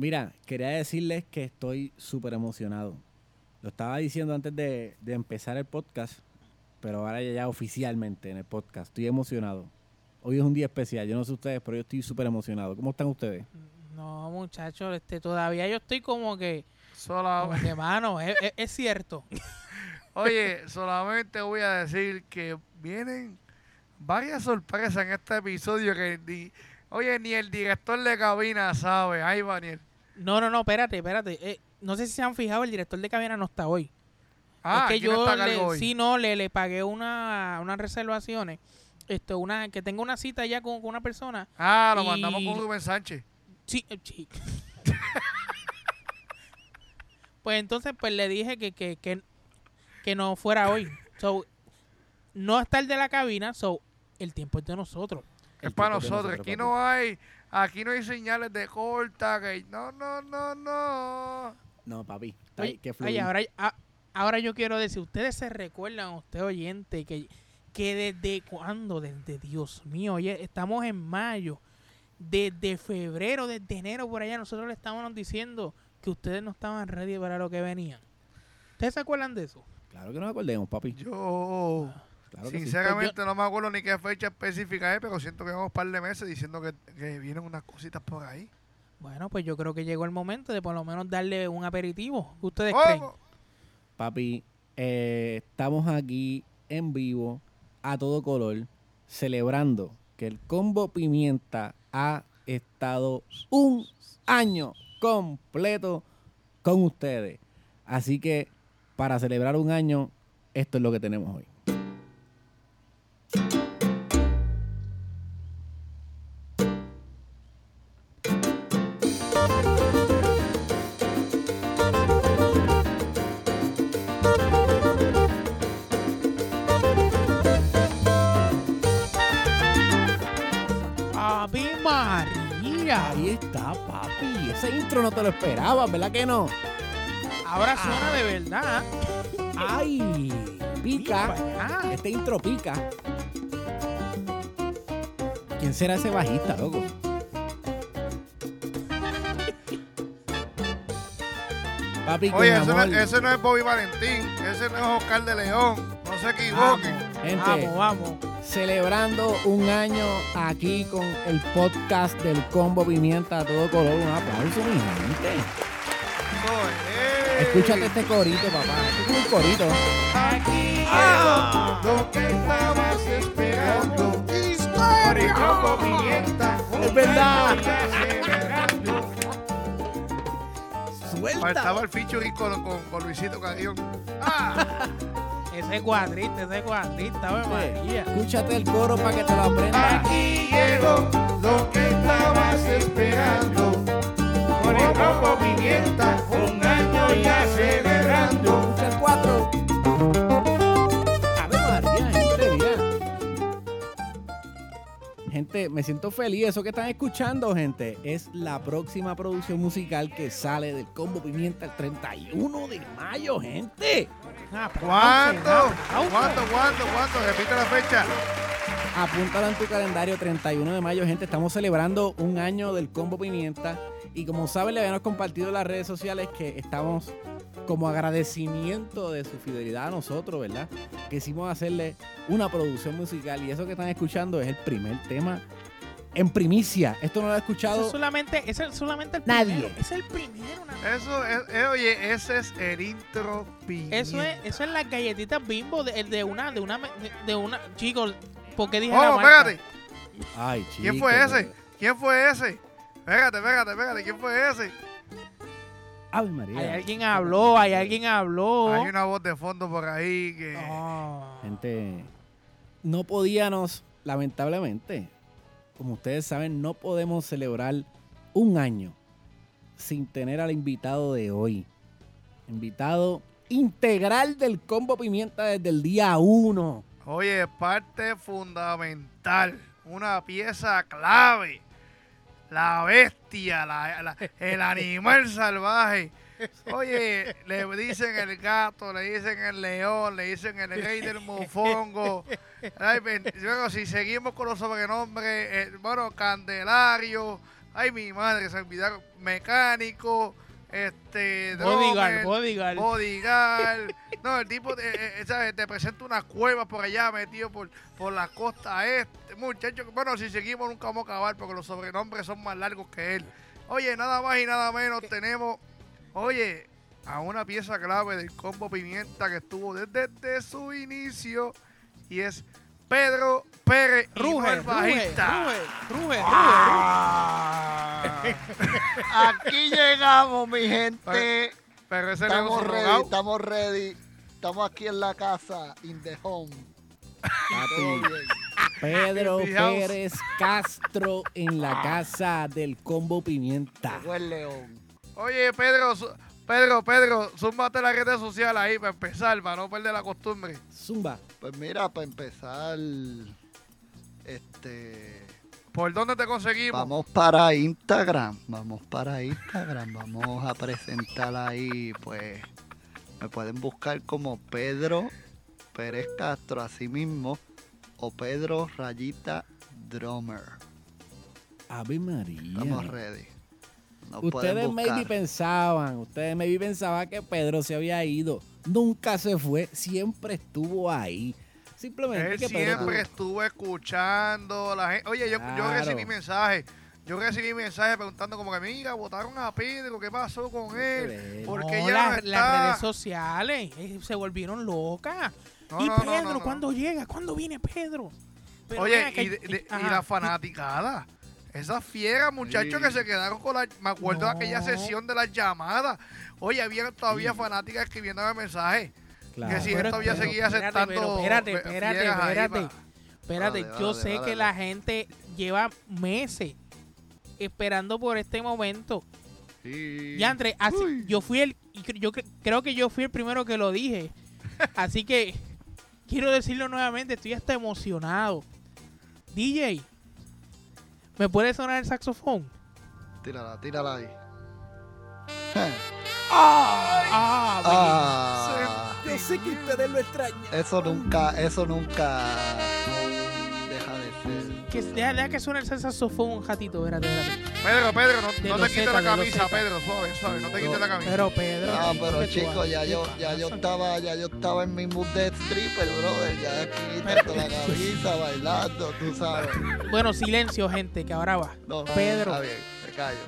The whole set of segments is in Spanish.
Mira, quería decirles que estoy súper emocionado. Lo estaba diciendo antes de, de empezar el podcast, pero ahora ya, ya oficialmente en el podcast. Estoy emocionado. Hoy es un día especial. Yo no sé ustedes, pero yo estoy súper emocionado. ¿Cómo están ustedes? No, muchachos, este, todavía yo estoy como que, Solamente, que mano, es, es- es cierto. oye, solamente voy a decir que vienen varias sorpresas en este episodio que ni, oye, ni el director de cabina sabe. Ay, Daniel. No, no, no, espérate, espérate. Eh, no sé si se han fijado, el director de cabina no está hoy. Ah, es que ¿quién yo le, hoy? sí, no, le, le pagué una, unas reservaciones. Esto, una, que tengo una cita ya con, con una persona. Ah, lo y- mandamos con Rubén Sánchez. Sí, eh, sí. pues entonces, pues le dije que, que, que, que no fuera hoy. So, no está el de la cabina, so, el tiempo es de nosotros. Es para nosotros. nosotros, Aquí no hay, aquí no hay señales de corta. Que, no, no, no, no. No, papi. está ahí, Oye, que oye, fluir. ahora, a- ahora yo quiero decir, ustedes se recuerdan, usted oyente, que, que desde cuándo, desde Dios mío, oye, estamos en mayo, desde febrero, desde enero por allá, nosotros le estábamos diciendo que ustedes no estaban ready para lo que venían. ¿Ustedes se acuerdan de eso? Claro que nos acordemos, papi. Yo, Claro que sí. sinceramente, no me acuerdo ni qué fecha específica es, pero siento que vamos un par de meses diciendo que, que vienen unas cositas por ahí. Bueno, pues yo creo que llegó el momento de por lo menos darle un aperitivo. ¿Qué ¿Ustedes creen? ¿Cómo? Papi, eh, estamos aquí en vivo, a todo color, celebrando que el combo pimienta ha estado un año completo con ustedes. Así que para celebrar un año, esto es lo que tenemos hoy. Ese intro no te lo esperabas, ¿verdad que no? Ahora suena de verdad. ¡Ay! Pica. Ah, Este intro pica. ¿Quién será ese bajista, loco? Papi, Oye, ese no, ese no es Bobby Valentín, ese no es Oscar de León. No se equivoquen. Gente, vamos, vamos. Celebrando un año aquí con el podcast del Combo Pimienta a todo color. Un aplauso, mi gente. Escúchate este corito, papá. Este es un corito. Aquí Ah. lo que estabas esperando. Oricombo pimienta. Es verdad. Suelta. Faltaba el featuring con, con, con Luisito Carrión. Ah, Ese cuadrista, ese cuadrista, María. Escúchate el coro para que te lo aprendas. aquí llegó lo que estabas esperando. Oricombo pimienta, un año ya celebrando. Gente, me siento feliz. Eso que están escuchando, gente, es la próxima producción musical que sale del Combo Pimienta el 31 de mayo, gente. Aplauso. ¿Cuándo? ¿Cuándo? ¿Cuándo? Repite la fecha. Apúntalo en tu calendario, 31 de mayo, gente. Estamos celebrando un año del Combo Pimienta. Y como saben, le habíamos compartido en las redes sociales que estamos como agradecimiento de su fidelidad a nosotros, ¿verdad? Quisimos hacerle una producción musical. Y eso que están escuchando es el primer tema en primicia. Esto no lo ha Eso escuchado es solamente, es solamente el Nadie. primero. Es el primero. una- Eso es, eh, oye, ese es el intro pimienta. Eso es, eso es las galletitas bimbo de, de una, de una, de, de una, chicos, ¿por qué dije la Oh, marca? espérate. Ay, ¿Quién chico, fue ese? ¿Quién fue ese? Pégate, pégate, pégate. ¿Quién fue ese? Ave Hay alguien habló, hay alguien habló. Hay una voz de fondo por ahí que... Gente, no podíamos, lamentablemente, como ustedes saben, no podemos celebrar un año sin tener al invitado de hoy. Invitado integral del Combo Pimienta desde el día 1. Oye, parte fundamental, una pieza clave. La bestia, el animal salvaje. Oye, le dicen el gato, le dicen el león, le dicen el rey del mofongo. Ay, luego, si seguimos con los sobrenombres, eh, bueno, Candelario, Ay, mi madre, se olvidaron. Mecánico, este. Bodyguard, bodyguard. bodyguard. No, el tipo te, eh, eh, ¿sabes? te presenta una cueva por allá metido por, por la costa este. Muchacho, bueno, si seguimos nunca vamos a acabar porque los sobrenombres son más largos que él. Oye, nada más y nada menos tenemos, oye, a una pieza clave del combo pimienta que estuvo desde, desde su inicio y es Pedro Pérez Ruge, el ruge, bajista. ruge, ruge, Ah. Aquí llegamos, mi gente. Pero ese Estamos ready, rogado. estamos ready. Estamos aquí en la casa, in the home. Pedro. Pérez Castro en la casa del combo pimienta. Llegó el león. Oye, Pedro, Pedro, Pedro, súmate las redes sociales ahí para empezar, para no perder la costumbre. Zumba. Pues mira, para empezar, este, ¿Por dónde te conseguimos? vamos para Instagram, vamos para Instagram, vamos a presentar ahí, pues, me pueden buscar como Pedro Pérez Castro, así mismo, o Pedro Rayita Drummer. Ave María. Estamos ready. Nos Ustedes maybe pensaban, ustedes maybe pensaban que Pedro se había ido. Nunca se fue, siempre estuvo ahí. Simplemente Él que Pedro siempre estuvo escuchando a la gente. Oye, yo, yo recibí mensajes. Yo recibí mensajes preguntando como que, mira, votaron a Pedro, ¿qué pasó con él? Porque No, ya las, no las redes sociales eh, se volvieron locas. No, y no, no, Pedro, no, no. ¿cuándo llega? ¿Cuándo viene Pedro? Pero Oye, y, de- de- y ajá. la fanaticada. Esas fieras, muchachos, Sí. que se quedaron con la. Me acuerdo de aquella sesión de las llamadas. Oye, había todavía Sí. fanáticas escribiéndome mensajes. Claro. Que si él Pero- todavía pero seguía espérate, aceptando. pero espérate, espérate, espérate. Espérate, Dale, yo dale, sé dale, que dale. la gente lleva meses esperando por este momento. Sí. Y André, así, yo fui el, yo cre- creo que yo fui el primero que lo dije. Así que quiero decirlo nuevamente, estoy hasta emocionado. DJ, ¿me puede sonar el saxofón? Tírala, tírala ahí. Ah, Ah, Yo sé que ustedes lo extrañan. eso nunca, eso nunca. Que, deja, deja que suene el saxofón un ratito, espérate, espérate. Pedro, Pedro, no, no te quites la camisa. Pedro, suave, suave, no te quites la camisa. Pero Pedro. ¿qué pero chicos, ya yo, ¿Qué ya yo estaba, ya yo estaba en mi mood de stripper, brother. Ya tanto la camisa, bailando, tú sabes. Bueno, silencio, gente, que ahora va. No, Pedro. Está bien, me callo.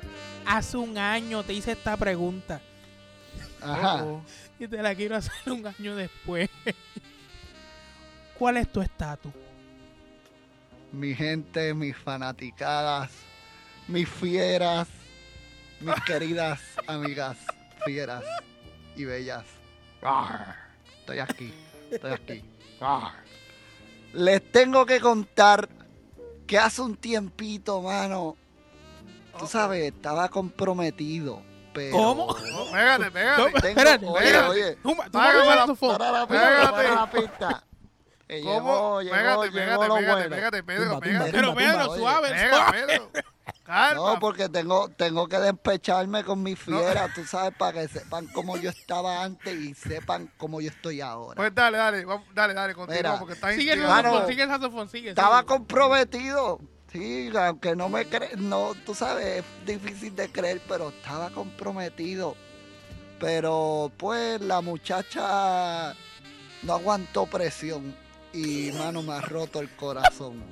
Hace un año te hice esta pregunta Ajá. Oh, oh. y te la quiero hacer un año después. ¿Cuál es tu estatus? Mi gente, mis fanaticadas, mis fieras, mis queridas amigas fieras y bellas. Estoy aquí, estoy aquí. Les tengo que contar que hace un tiempito, mano, tú sabes, estaba comprometido, pero... ¿Cómo? Pégate, pégate. Tengo- Espérate, oye, oye, Tú, tú Págame me Que ¿Cómo? llegó, Pégate, llegó pégate, lo pégate, bueno. pégate, Pedro, Tumba, pégate. Pero tumba, Pedro, suave, Pega, suave. Pedro. Calma. No, porque tengo, tengo que despecharme con mis fieras, tú sabes, para que sepan cómo yo estaba antes y sepan cómo yo estoy ahora. Pues dale, dale, vamos, dale, dale, continúa Mira. porque estás Sigue el saxofón, sigue el saxofón, sigue. Estaba sigue. comprometido. Sí, aunque no me crees, no, tú sabes, es difícil de creer, pero estaba comprometido. Pero pues la muchacha no aguantó presión y mano me ha roto el corazón.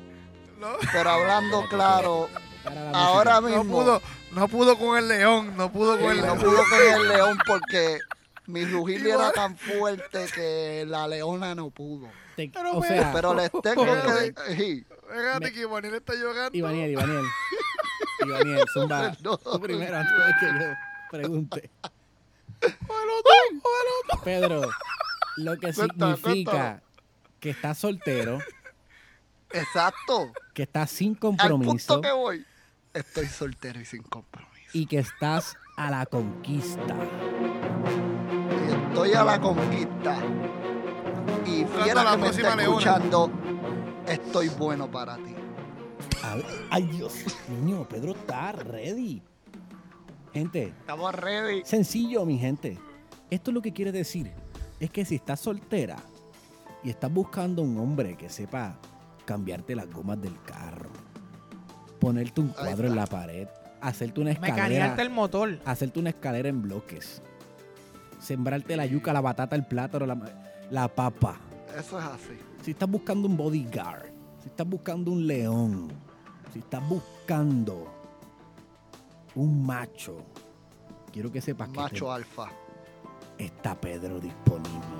No, Pero hablando claro, ahora música. no mismo pudo, no pudo con el león, no pudo con el no león. pudo con el león porque mi rugir era tan fuerte que la leona no pudo. Pero o sea, Pero les tengo Pero- que... sí, Fíjate que Ivaniel está llorando. Ivaniel, Ivaniel. Ivaniel, zumba. No. Tú primero antes de que yo pregunte. Pedro, lo que significa. Que estás soltero, exacto. que estás sin Al compromiso punto que voy, estoy soltero y sin compromiso. y que estás a la conquista. Y estoy a la conquista. Y la que me está escuchando, estoy bueno para ti. Ver, ay Dios mío, Pedro está ready. Gente, Estamos ready. Sencillo, mi gente. Esto lo que quiere decir es que si estás soltera y estás buscando un hombre que sepa cambiarte las gomas del carro, ponerte un cuadro en la pared, hacerte una escalera. Mecanearte el motor. hacerte una escalera en bloques. Sembrarte la yuca, la batata, el plátano, la, la papa. Eso es así. Si estás buscando un bodyguard, si estás buscando un león, si estás buscando un macho, quiero que sepas que Macho alfa. está Pedro disponible.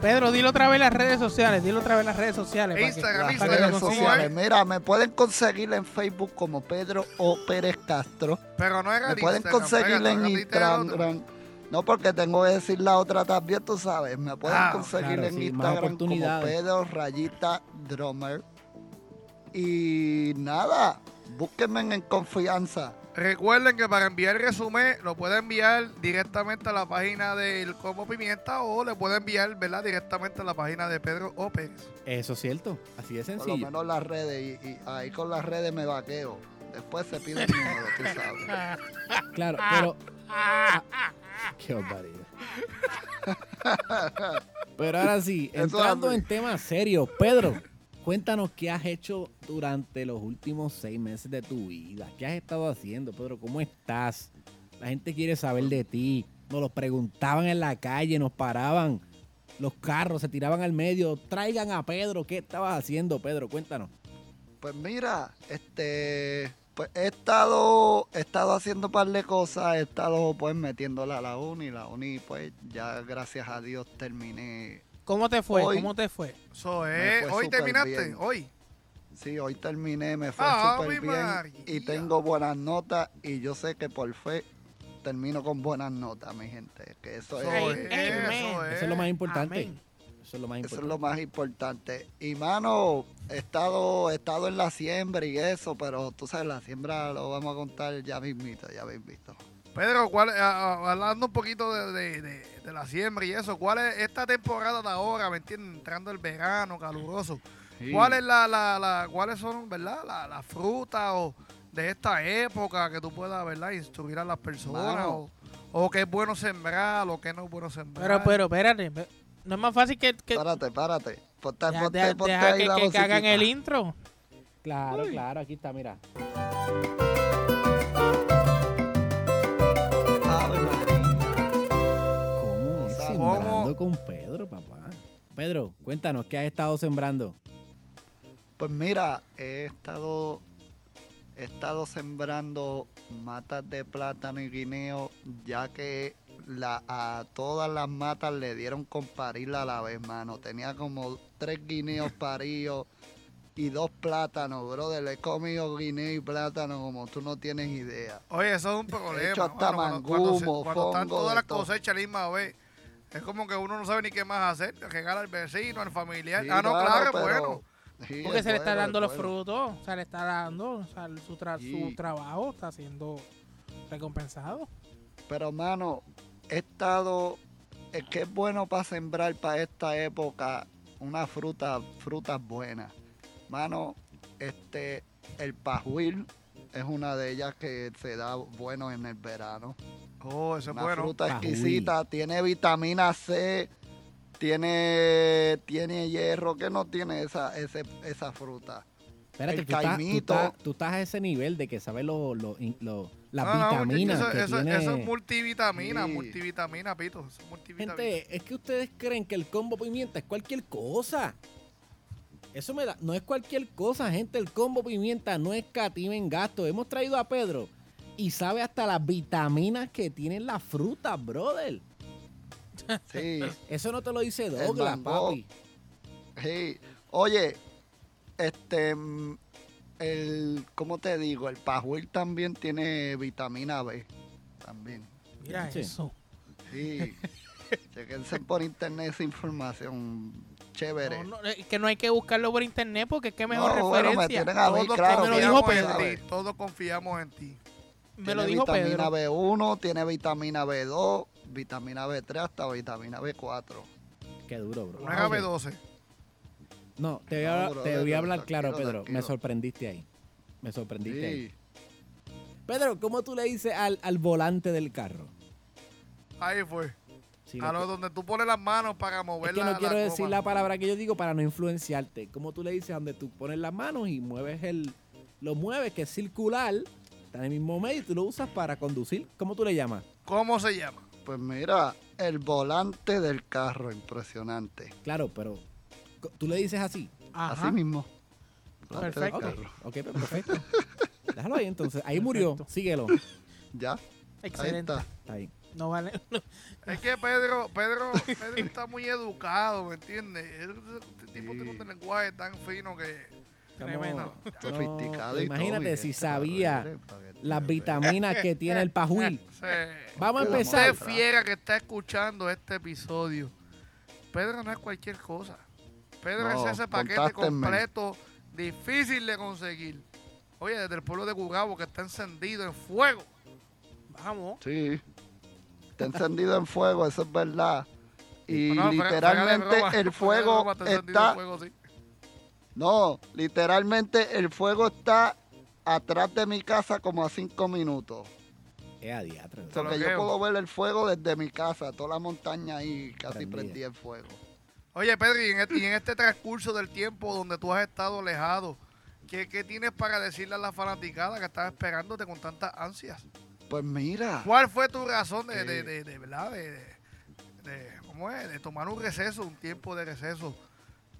Pedro, dilo otra vez las redes sociales. Dilo otra vez las redes sociales. para que- Instagram, Instagram, redes ¿cómo ¿cómo sociales. es? Mira, me pueden conseguir en Facebook como Pedro O. Pérez Castro. Pero no es Me pueden conseguir en. Instagram. No, porque tengo que decir la otra también, tú sabes. Me pueden Ah, conseguir claro, en sí, Instagram como. Pedro Rayita Drummer. Y nada, búsquenme en confianza. Recuerden que para enviar el resumen lo puede enviar directamente a la página del Combo Pimienta o le puede enviar ¿verdad? directamente a la página de Pedro O. Pérez. Eso es cierto, así de Por lo sencillo. menos las redes. Y, y ahí con las redes me vaqueo. Después se pide el número, tú sabes. Claro, pero. ah, qué barbaridad. Pero ahora sí, entrando en temas serios, Pedro, cuéntanos qué has hecho durante los últimos seis meses de tu vida. ¿Qué has estado haciendo, Pedro? ¿Cómo estás? La gente quiere saber de ti. Nos lo preguntaban en la calle, nos paraban los carros, se tiraban al medio. Traigan a Pedro. ¿Qué estabas haciendo, Pedro? Cuéntanos. Pues mira, este, pues he estado, he estado haciendo un par de cosas, he estado pues metiéndola a la uni, la uni pues ya gracias a Dios terminé. ¿Cómo te fue? Hoy- ¿Cómo te fue? Es. fue Hoy terminaste. bien. Hoy. Sí, hoy terminé, me fue ¡Ave súper bien María! y tengo buenas notas y yo sé que por fe termino con buenas notas, mi gente, que eso es, es. Amen. Eso es. Eso es lo más importante. Amén. Eso es lo más eso es importante. lo más importante. Y mano, he estado, he estado en la siembra y eso, pero tú sabes, la siembra lo vamos a contar ya mismito, ya mismito. Pedro, ¿cuál, a- a- hablando un poquito de, de- de- de la siembra y eso, ¿cuál es esta temporada de ahora, me entiendes? Entrando el verano caluroso. ¿Cuál es la, la, la- cuáles son, verdad, la, la fruta o de esta época que tú puedas, verdad, instruir a las personas o, o qué es bueno sembrar o qué no es bueno sembrar? Pero, pero, espérate. No es más fácil que, que, Párate, párate. Ponte, deja, ponte- deja- ponte deja ahí que, la que- que hagan el intro. Claro, Uy. claro, aquí está, mira. Con Pedro, papá? Pedro, cuéntanos, ¿qué has estado sembrando? Pues mira, he estado, he estado sembrando matas de plátano y guineo, ya que la, a todas las matas le dieron con parir a la vez, mano. Tenía como tres guineos paridos y dos plátanos, brother. Le he comido guineo y plátano como tú no tienes idea. Oye, eso es un problema. hecho hasta cuando, se- mangumo, cuando están todas las cosechas a la misma vez, es como que uno no sabe ni qué más hacer. Regala al vecino, al familiar. Sí, ah, no, claro, es pero- bueno. sí, Porque se le está dando los frutos. O sea, le está dando. O sea, su, tra- Sí. su trabajo está siendo recompensado. Pero, mano, he estado. Es que es bueno para sembrar para esta época una fruta, frutas buenas. Mano, este, el pajuil es una de ellas que se da bueno en el verano. Oh, eso es Una bueno. fruta Pajuil. exquisita, tiene vitamina C, tiene, tiene hierro, que no tiene esa, ese, esa fruta. Espérate, El tú, estás, tú, caimito. estás, tú estás a ese nivel de que sabes lo, lo- las No, no, vitaminas eso, que eso- tiene. eso es multivitamina, Sí. multivitamina, Pito. Es multivitamina. Gente, es que ustedes creen que el combo pimienta es cualquier cosa. Eso me da. No es cualquier cosa, gente. El combo pimienta no es cativa en gasto. Hemos traído a Pedro y sabe hasta las vitaminas que tienen las frutas, brother. Sí. Eso no te lo dice Douglas, papi. Sí. Oye, este, el, ¿cómo te digo? El pajuil también tiene vitamina B. También. Mira Sí. eso. Sí. Chequense por internet esa información chévere. No, no, es que no hay que buscarlo por internet porque es que mejor No, bueno, me referencia. tienen a mí, Todos claro. confiamos en ti. Todos confiamos en ti. Me lo Tiene dijo vitamina Pedro. B1, tiene vitamina B2, vitamina B3 hasta vitamina B4. Qué duro, bro. No era B12. No, te voy a, No, te brother, voy a hablar tranquilo, claro, Pedro. tranquilo. Me sorprendiste ahí. Me sorprendiste ahí. Pedro, ¿cómo tú le dices al, al volante del carro? Ahí fue. A lo- donde tú pones las manos para mover es que la no quiero la decir goma. la palabra que yo digo para no influenciarte. ¿Cómo tú le dices donde tú pones las manos y mueves el. Lo mueves, que es circular, está en el mismo medio y tú lo usas para conducir. ¿Cómo tú le llamas? ¿Cómo se llama? Pues mira, el volante del carro, impresionante. Claro, pero tú le dices así. Ajá. Así mismo. Volante del Perfecto. Ok, carro. ok, pues perfecto. Déjalo ahí entonces. Ahí murió. Perfecto. Síguelo. Ya, ahí Excelente. está. Está ahí. No vale. Es que Pedro, Pedro, Pedro está muy educado, ¿me entiendes? Este tipo Sí. tiene un lenguaje tan fino que... Tremendo. No, Imagínate si sabía las vitaminas que tiene el pajuil. Sí. Vamos a empezar. Usted fiera que está escuchando este episodio. Pedro no es cualquier cosa. Pedro No, es ese paquete completo, difícil de conseguir. Oye, desde el pueblo de Cugabo que está encendido en fuego. Vamos. Sí. Está encendido en fuego, eso es verdad. Y No, literalmente el fuego está encendido está... en fuego, sí. No, literalmente el fuego está atrás de mi casa como a cinco minutos. Es a diatra. Te lo Porque yo puedo ver el fuego desde mi casa, toda la montaña ahí casi prendida en fuego. Oye, Pedro, y en, este, y en este transcurso del tiempo donde tú has estado alejado, ¿qué, qué tienes para decirle a la fanaticada que estaba esperándote con tantas ansias? Pues mira, ¿Cuál fue tu razón de, Eh. de, de, de, verdad, de, de- de- ¿cómo es? De tomar un receso, un tiempo de receso,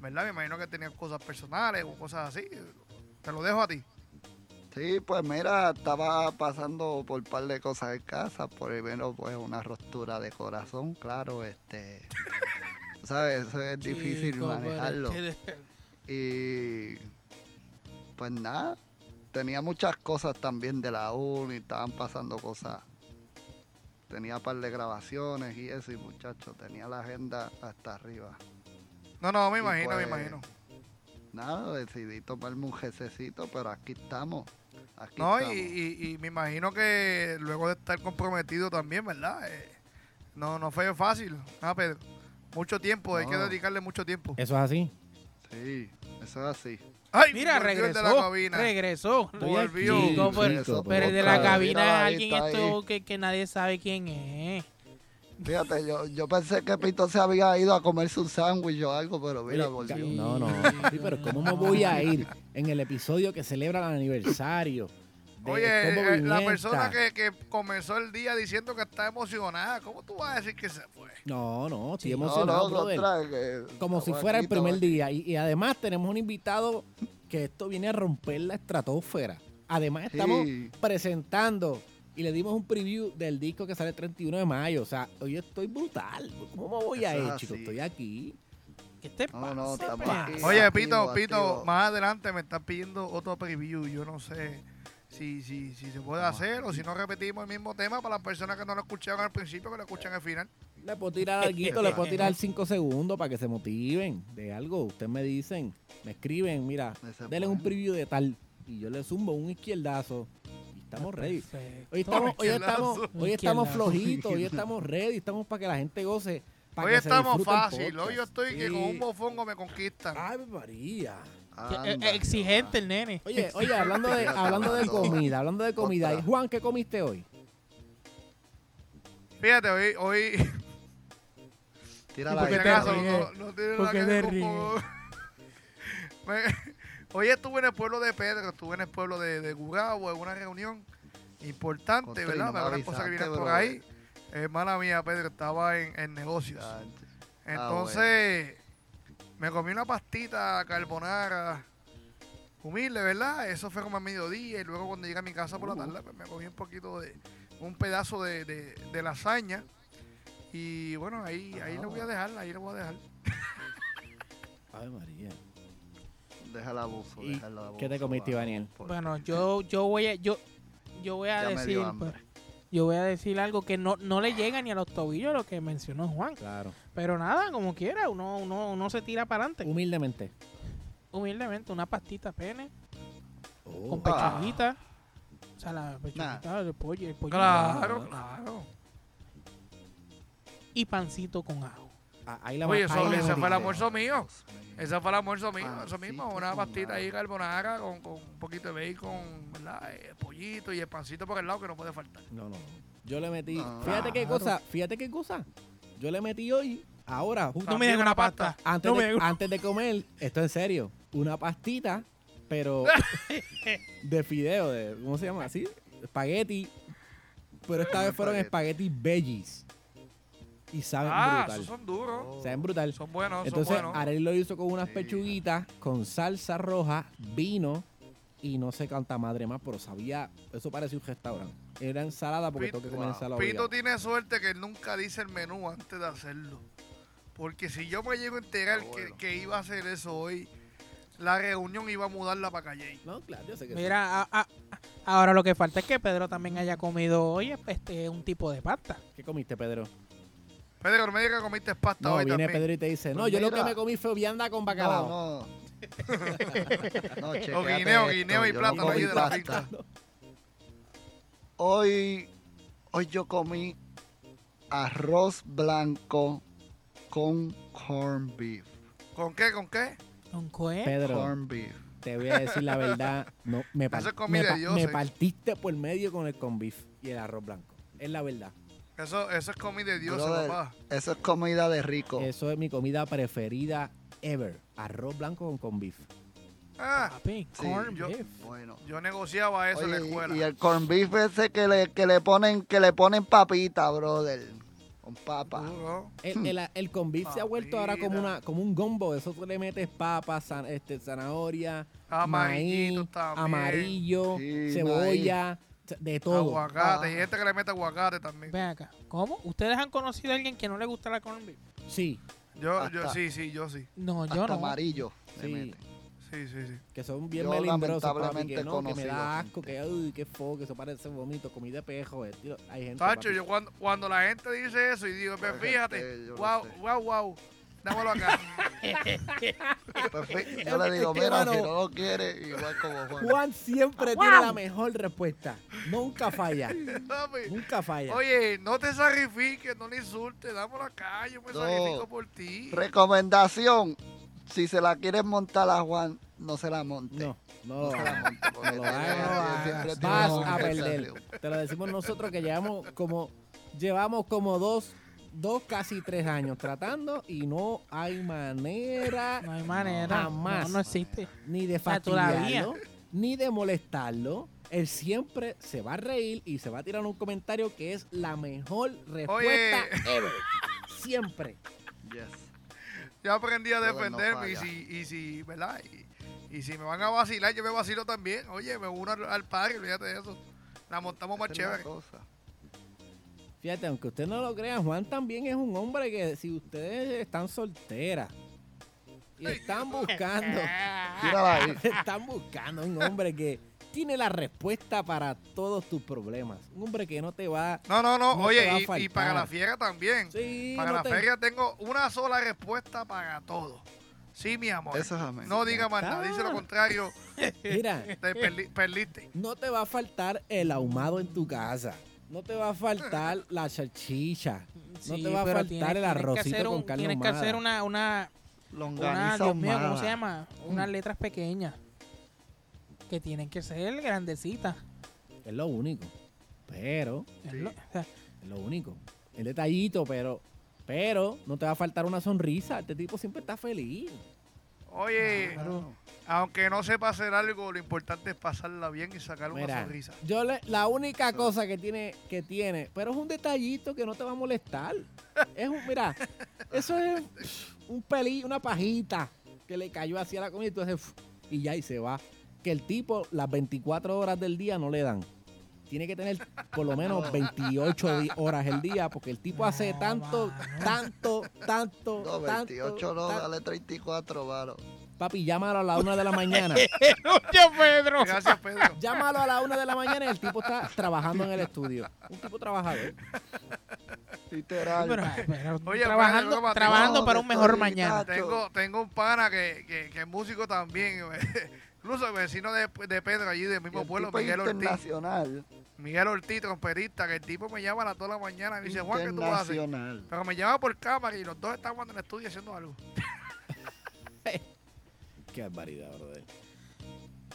¿verdad? Me imagino que tenías cosas personales o cosas así. Te lo dejo a ti. sí, pues mira, estaba pasando por un par de cosas en casa, por primero pues una ruptura de corazón, claro, este, sabes, eso es difícil Chico, manejarlo. Y pues nada, tenía muchas cosas también de la uni, estaban pasando cosas. Tenía un par de grabaciones y eso, y muchachos, tenía la agenda hasta arriba. No, no, me Y imagino, me pues, imagino. Nada, decidí tomarme un jececito, pero aquí estamos. Aquí No, y, estamos. y- y me imagino que luego de estar comprometido también, ¿verdad? Eh, no, no fue fácil, ¿ah, Pedro? Mucho tiempo, hay que dedicarle mucho tiempo. Eso es así. Sí, eso es así. Ay, Mira, el de la regresó. cabina. Regresó. Estoy Volvió. Chico, pero- el de la cabina mira, es alguien esto que, que nadie sabe quién es. Fíjate, yo, yo pensé que Pito se había ido a comerse un sándwich o algo, pero mira, Oye, volvió. No, no. Sí, pero ¿cómo me voy a ir en el episodio que celebra el aniversario? de Oye, eh, la persona que, que comenzó el día diciendo que está emocionada, ¿cómo tú vas a decir que se fue? No, no, estoy Sí. Emocionado, no, brother. contra, que Como si fuera el primer estamos día. Y, y además tenemos un invitado que esto viene a romper la estratosfera. Además estamos Sí. presentando y le dimos un preview del disco que sale el 31 de mayo. O sea, hoy estoy brutal. ¿Cómo me voy a ir, chicos? Estoy aquí. ¿Qué te pasa? no. Oye, activo, Pito, Pito, activo. más adelante me están pidiendo otro preview. Yo no sé si, si, si se puede Vamos hacer o si no repetimos el mismo tema para las personas que no lo escucharon al principio, que lo escuchan al final. Le puedo tirar algo, le puedo tirar 5 segundos para que se motiven de algo. Ustedes me dicen, me escriben, mira, denle un preview de tal. Y yo le zumbo un izquierdazo. Estamos ready. Hoy estamos, hoy estamos, hoy estamos flojitos, hoy estamos ready, estamos para que la gente goce. para Hoy que estamos fácil. Hoy yo estoy que con un mofongo me conquistan. Ay, María. Eh, Anda, exigente el nene. Oye, oye, hablando de, hablando de comida, hablando de comida. Juan, ¿qué comiste hoy? Fíjate, hoy, hoy Tira ¿Y la por por qué si te no, no tiene ¿Por nada qué que ver Hoy estuve en el pueblo de Pedro, estuve en el pueblo de, de Gugabo en una reunión importante, Contra, ¿verdad? no habrán cosas que vienen por ahí. Hermana mía, Pedro, estaba en, en negocios. Ah, Entonces, me comí una pastita carbonara humilde, ¿verdad? Eso fue como a mediodía y luego cuando llegué a mi casa por la tarde, pues me comí un poquito de, un pedazo de, de- de lasaña. Y bueno, ahí, ahí lo voy a dejar, ahí lo voy a dejar. Deja el abuso, ¿Y deja el abuso. qué te comiste, Daniel? porque- Bueno, yo, yo voy a, yo, yo voy a Ya decir, pues, yo voy a decir algo que no, no le llega ni a los tobillos lo que mencionó Juan. Claro. Pero nada, como quiera, uno, uno, uno se tira para adelante. Humildemente. Humildemente, una pastita pene Oh. con Ah. pechuguita. O sea, la pechuguita, el pollo, el pollo. Claro, claro. Y pancito con ajo. Ah, ahí la Oye, ahí eso- ese fue el almuerzo mío. Ese fue el almuerzo mío, Ah, eso mismo, una pastita ahí carbonara con, con un poquito de bacon, ¿verdad? Eh, pollito y el pancito por el lado que no puede faltar. No, no. Yo le metí. Fíjate qué cosa, fíjate qué cosa. Yo le metí hoy, ahora, justo No me una pasta. antes, no de, me antes de comer, esto en serio, una pastita, pero de fideo, de, ¿cómo se llama? ¿Así? espagueti, pero esta vez fueron Espagueti. espagueti veggies. Y saben Ah, brutal. esos son duros. Oh. Saben brutal. Son buenos, Entonces, son buenos. Arely lo hizo con unas Sí. pechuguitas, con salsa roja, vino y no sé cuánta madre más, pero sabía, eso parecía un restaurante. Era ensalada porque tengo que comer ensalada. Pito obligado. tiene suerte que él nunca dice el menú antes de hacerlo. Porque si yo me llego a enterar bueno. que, que iba a hacer eso hoy, la reunión iba a mudarla para Calle. No, claro, yo sé que sí. Mira, a- a- ahora lo que falta es que Pedro también haya comido hoy este un tipo de pasta. ¿Qué comiste, Pedro? Pedro, no me digas que comiste pasta No, hoy viene también. Pedro y te dice, no, Pues yo lo que me comí fue vianda con bacalao. No, no. no, O guineo, esto, guineo y plátano ahí de la pasta. Hoy, hoy yo comí arroz blanco con corn beef. ¿Con qué? ¿Con qué? ¿Con qué? Pedro, Corn beef. te voy a decir la verdad, no, me, par- Eso es comida me, de pa- dioses. me partiste por medio con el con beef y el arroz blanco. Es la verdad. Eso, eso es comida de Dios, Brother, papá. Eso es comida de rico. Eso es mi comida preferida ever. Arroz blanco con con beef. Ah, Papi, Sí, corn yo- beef. Bueno. yo negociaba eso en la y- escuela. y, el corn beef ese que le, que le ponen que le ponen papita, brother. Con papa. Duro. El, el, el con beef se ha vuelto ahora como una como un gombo. Eso tú le metes papas, zan- este, zanahoria, maíz, amarillo, Sí, cebolla, de todo. Aguacate. Ah. Y gente que le mete aguacate también. Ven acá. ¿Cómo? ¿Ustedes han conocido a alguien que no le gusta la corn beef? Sí, Yo, yo, Hasta- sí, sí, yo sí. No, yo Hasta no. amarillo Sí. meten. Sí, sí, sí. que son bien Yo melindrosos, papi, que no, que me da gente. asco, que uy, qué fo, que eso parece vómito, comida de pejo. eh, tío, Hay gente, Tacho, yo cuando, cuando la gente dice eso y digo, pues Fíjate, yo wow, sé. wow, wow, dámelo acá. Pues, yo le digo, mira, si no lo quiere, igual como Juan. Juan siempre tiene la mejor respuesta. Nunca falla. Papi, Nunca falla. Oye, no te sacrifiques, no le insultes, dámelo acá, yo me No. sacrifico por ti. Recomendación, si se la quieres montar a Juan, no se la monte. no, no No se la monte. No no Vas a perder. Te lo decimos nosotros que llevamos como llevamos como dos, dos casi tres años tratando y no hay manera No hay manera. Jamás. No, no existe. ni de fastidiarlo, ni de molestarlo. Él siempre se va a reír y se va a tirar un comentario que es la mejor respuesta ever. Siempre. Yes. Yo aprendí a no defenderme y si, y si, ¿verdad? Y, y si me van a vacilar, yo me vacilo también. Oye, me uno al, al padre, olvídate de eso. La montamos más es chévere. cosa. Fíjate, aunque usted no lo crea, Juan también es un hombre que si ustedes están solteras y están buscando, están buscando un hombre que tiene la respuesta para todos tus problemas. Un hombre que no te va... No, no, no, No oye, y- y, para la fiera también. Sí, para no la te- feria tengo una sola respuesta para todo. Sí, mi amor. Eso es amén. no diga más nada, dice lo contrario, Mira, te perdi- perdiste. no te va a faltar el ahumado en tu casa. No te va a faltar la salchicha. No Sí, te va a faltar tienes- el tienes que arrocito hacer con un- carne Tienes que hacer una, una, una, Longaniza Dios mío, ¿cómo se llama? Unas Mm. letras pequeñas. Que tienen que ser grandecitas. Es lo único. Pero, Es lo- o sea, es lo único. El detallito, pero... Pero no te va a faltar una sonrisa. Este tipo siempre está feliz. Oye, Claro. aunque no sepa hacer algo, lo importante es pasarla bien y sacar una Mira, sonrisa. yo le, la única cosa que tiene, que tiene, pero es un detallito que no te va a molestar. Es un, mira, eso es un pelí, una pajita que le cayó hacia la comida y tú haces, "Uf", y ya y se va. Que el tipo las 24 horas del día no le dan. Tiene que tener por lo menos 28 di- horas el día porque el tipo hace No, tanto, mano. tanto, tanto, No, tanto, 28 no, tan- dale 34, mano. Papi, llámalo a la una de la mañana. ¡Oye, Pedro! Gracias, Pedro. Llámalo a la una de la mañana y el tipo está trabajando en el estudio. Un tipo trabajador. Literal. Pero, pero Oye, trabajando, trabajando no, para un mejor estoy mañana. Tengo, tengo un pana que, que, que es músico también. Incluso vecino de, de Pedro, allí del mismo el pueblo, Miguel Ortiz. internacional. Miguel Ortiz, trompetista, que el tipo me llama a las 2 de la mañana y me dice, Juan, ¿qué tú haces? Internacional. Pero me llama por cámara y los dos estamos en el estudio haciendo algo. Qué barbaridad, brother.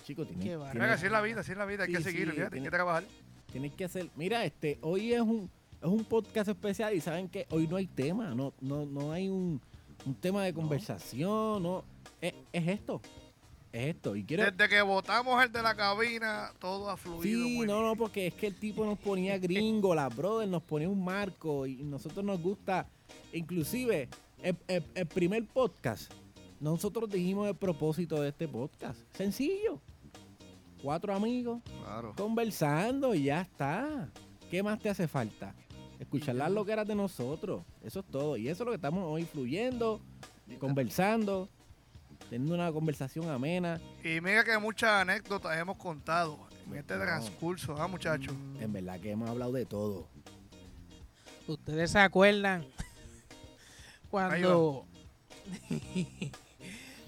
Chico, tienes, tienes- barbaridad. Venga, así es la vida, así es la vida, hay Sí, que seguir, sí, hay que trabajar. tienes que hacer. Mira, este, hoy es un, es un podcast especial y saben que hoy no hay tema, no, no, no hay un, un tema de conversación, no. Es, es esto. Es esto. Y quiero... Desde que votamos el de la cabina, todo ha fluido. Sí, muy no, bien. no, porque es que el tipo nos ponía gringo, la brother nos ponía un marco y nosotros nos gusta, inclusive el, el- el primer podcast, nosotros dijimos el propósito de este podcast, sencillo, cuatro amigos Claro. conversando y ya está. ¿Qué más te hace falta? Escuchar las loqueras de nosotros, eso es todo. Y eso es lo que estamos hoy fluyendo, conversando, teniendo una conversación amena. Y mira que muchas anécdotas hemos contado en este No. transcurso, ¿ah, muchachos? En verdad que hemos hablado de todo. Ustedes se acuerdan cuando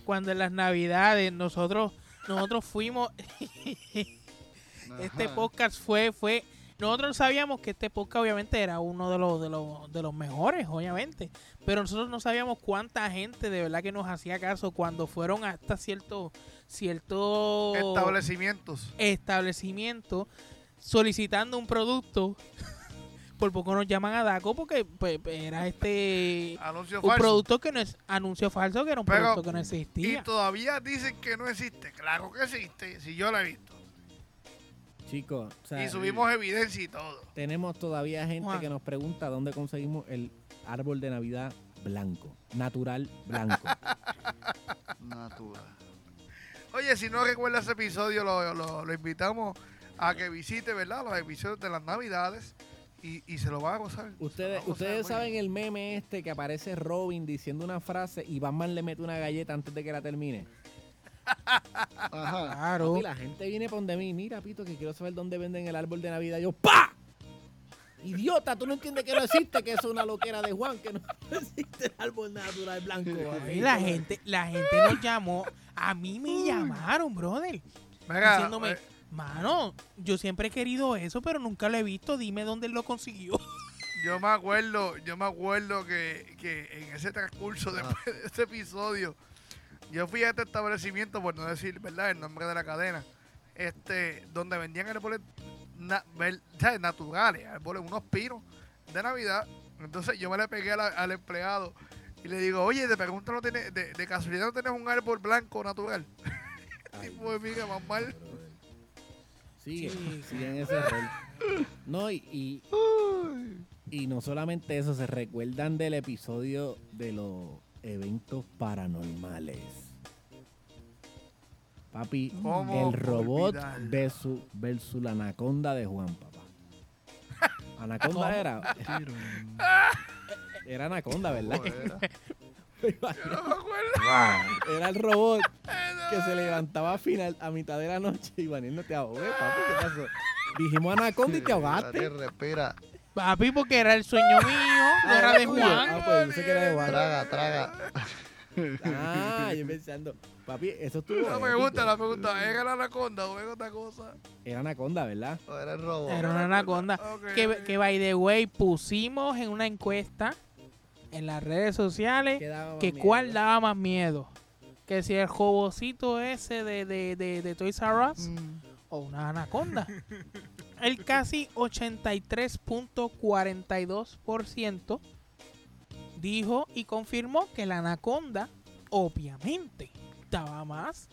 cuando en las navidades nosotros nosotros fuimos este podcast fue fue nosotros sabíamos que este podcast obviamente era uno de los de los de los mejores obviamente pero nosotros no sabíamos cuánta gente de verdad que nos hacía caso cuando fueron hasta cierto cierto Establecimientos. establecimiento solicitando un producto por poco nos llaman a Daco porque pues, era este Anuncios un falsos. producto que no es anuncio falso que era un Pero- producto que no Y existía todavía dicen que no existe. Claro que existe, si yo lo he visto. Chicos, o sea, Y subimos evidencia y todo. tenemos todavía gente Juan. que nos pregunta dónde conseguimos el árbol de Navidad blanco, natural blanco. Natural. Oye, si no recuerda ese episodio, lo, lo- lo invitamos a que visite, ¿verdad? Los episodios de las Navidades y, y se lo va a gozar. Ustedes, a ustedes saben el meme este que aparece Robin diciendo una frase y Batman le mete una galleta antes de que la termine. Ajá. claro Y la gente viene por donde mí, mira, Pito, que quiero saber dónde venden el árbol de Navidad. Yo, ¡pa! Idiota, tú no entiendes que no existe, que eso es una loquera de Juan, que no existe el árbol natural blanco. Y la gente la gente nos llamó a mí me llamaron brother Venga, diciéndome eh, mano yo siempre he querido eso pero nunca lo he visto dime dónde lo consiguió yo me acuerdo, yo me acuerdo que, que en ese transcurso Ah. después de ese episodio, yo fui a este establecimiento, por no decir, ¿verdad? El nombre de la cadena, este, donde vendían árboles na- ver- ¿sabes? naturales, árboles, unos pinos de Navidad. Entonces yo me le pegué la- al empleado y le digo, oye, de pregunta no tiene, de, de casualidad no tienes un árbol blanco natural. Ay, Y pues mira, más mal. Sigue, Sí, sigue en ese rol. No, y, y, y no solamente eso, se recuerdan del episodio de los eventos paranormales. Papi, ¿Cómo el robot olvidarlo? versus, versus la anaconda de Juan, papá. Anaconda era. Era anaconda, ¿verdad? No. Era el robot que se levantaba a final, a mitad de la noche y Vaniel no te ahogué, papi, ¿qué pasó? Dijimos anaconda y te ahogaste. Respira. Papi porque era el sueño mío no era de tuyo. Juan Ah, pues yo sé que era de Juan. Traga, traga. Ah, yo pensando, papi, eso estuvo. La pregunta, la pregunta, ¿era la anaconda o era otra cosa? Era anaconda, ¿verdad? O era el robot. Era una anaconda. Que, que, by the way, pusimos en una encuesta en las redes sociales ¿Qué daba más que miedo? cuál daba más miedo. Que si el jobocito ese de, de, de, de Toys R Us Mm. o una anaconda. El casi 83.42% dijo y confirmó que la anaconda, obviamente, daba más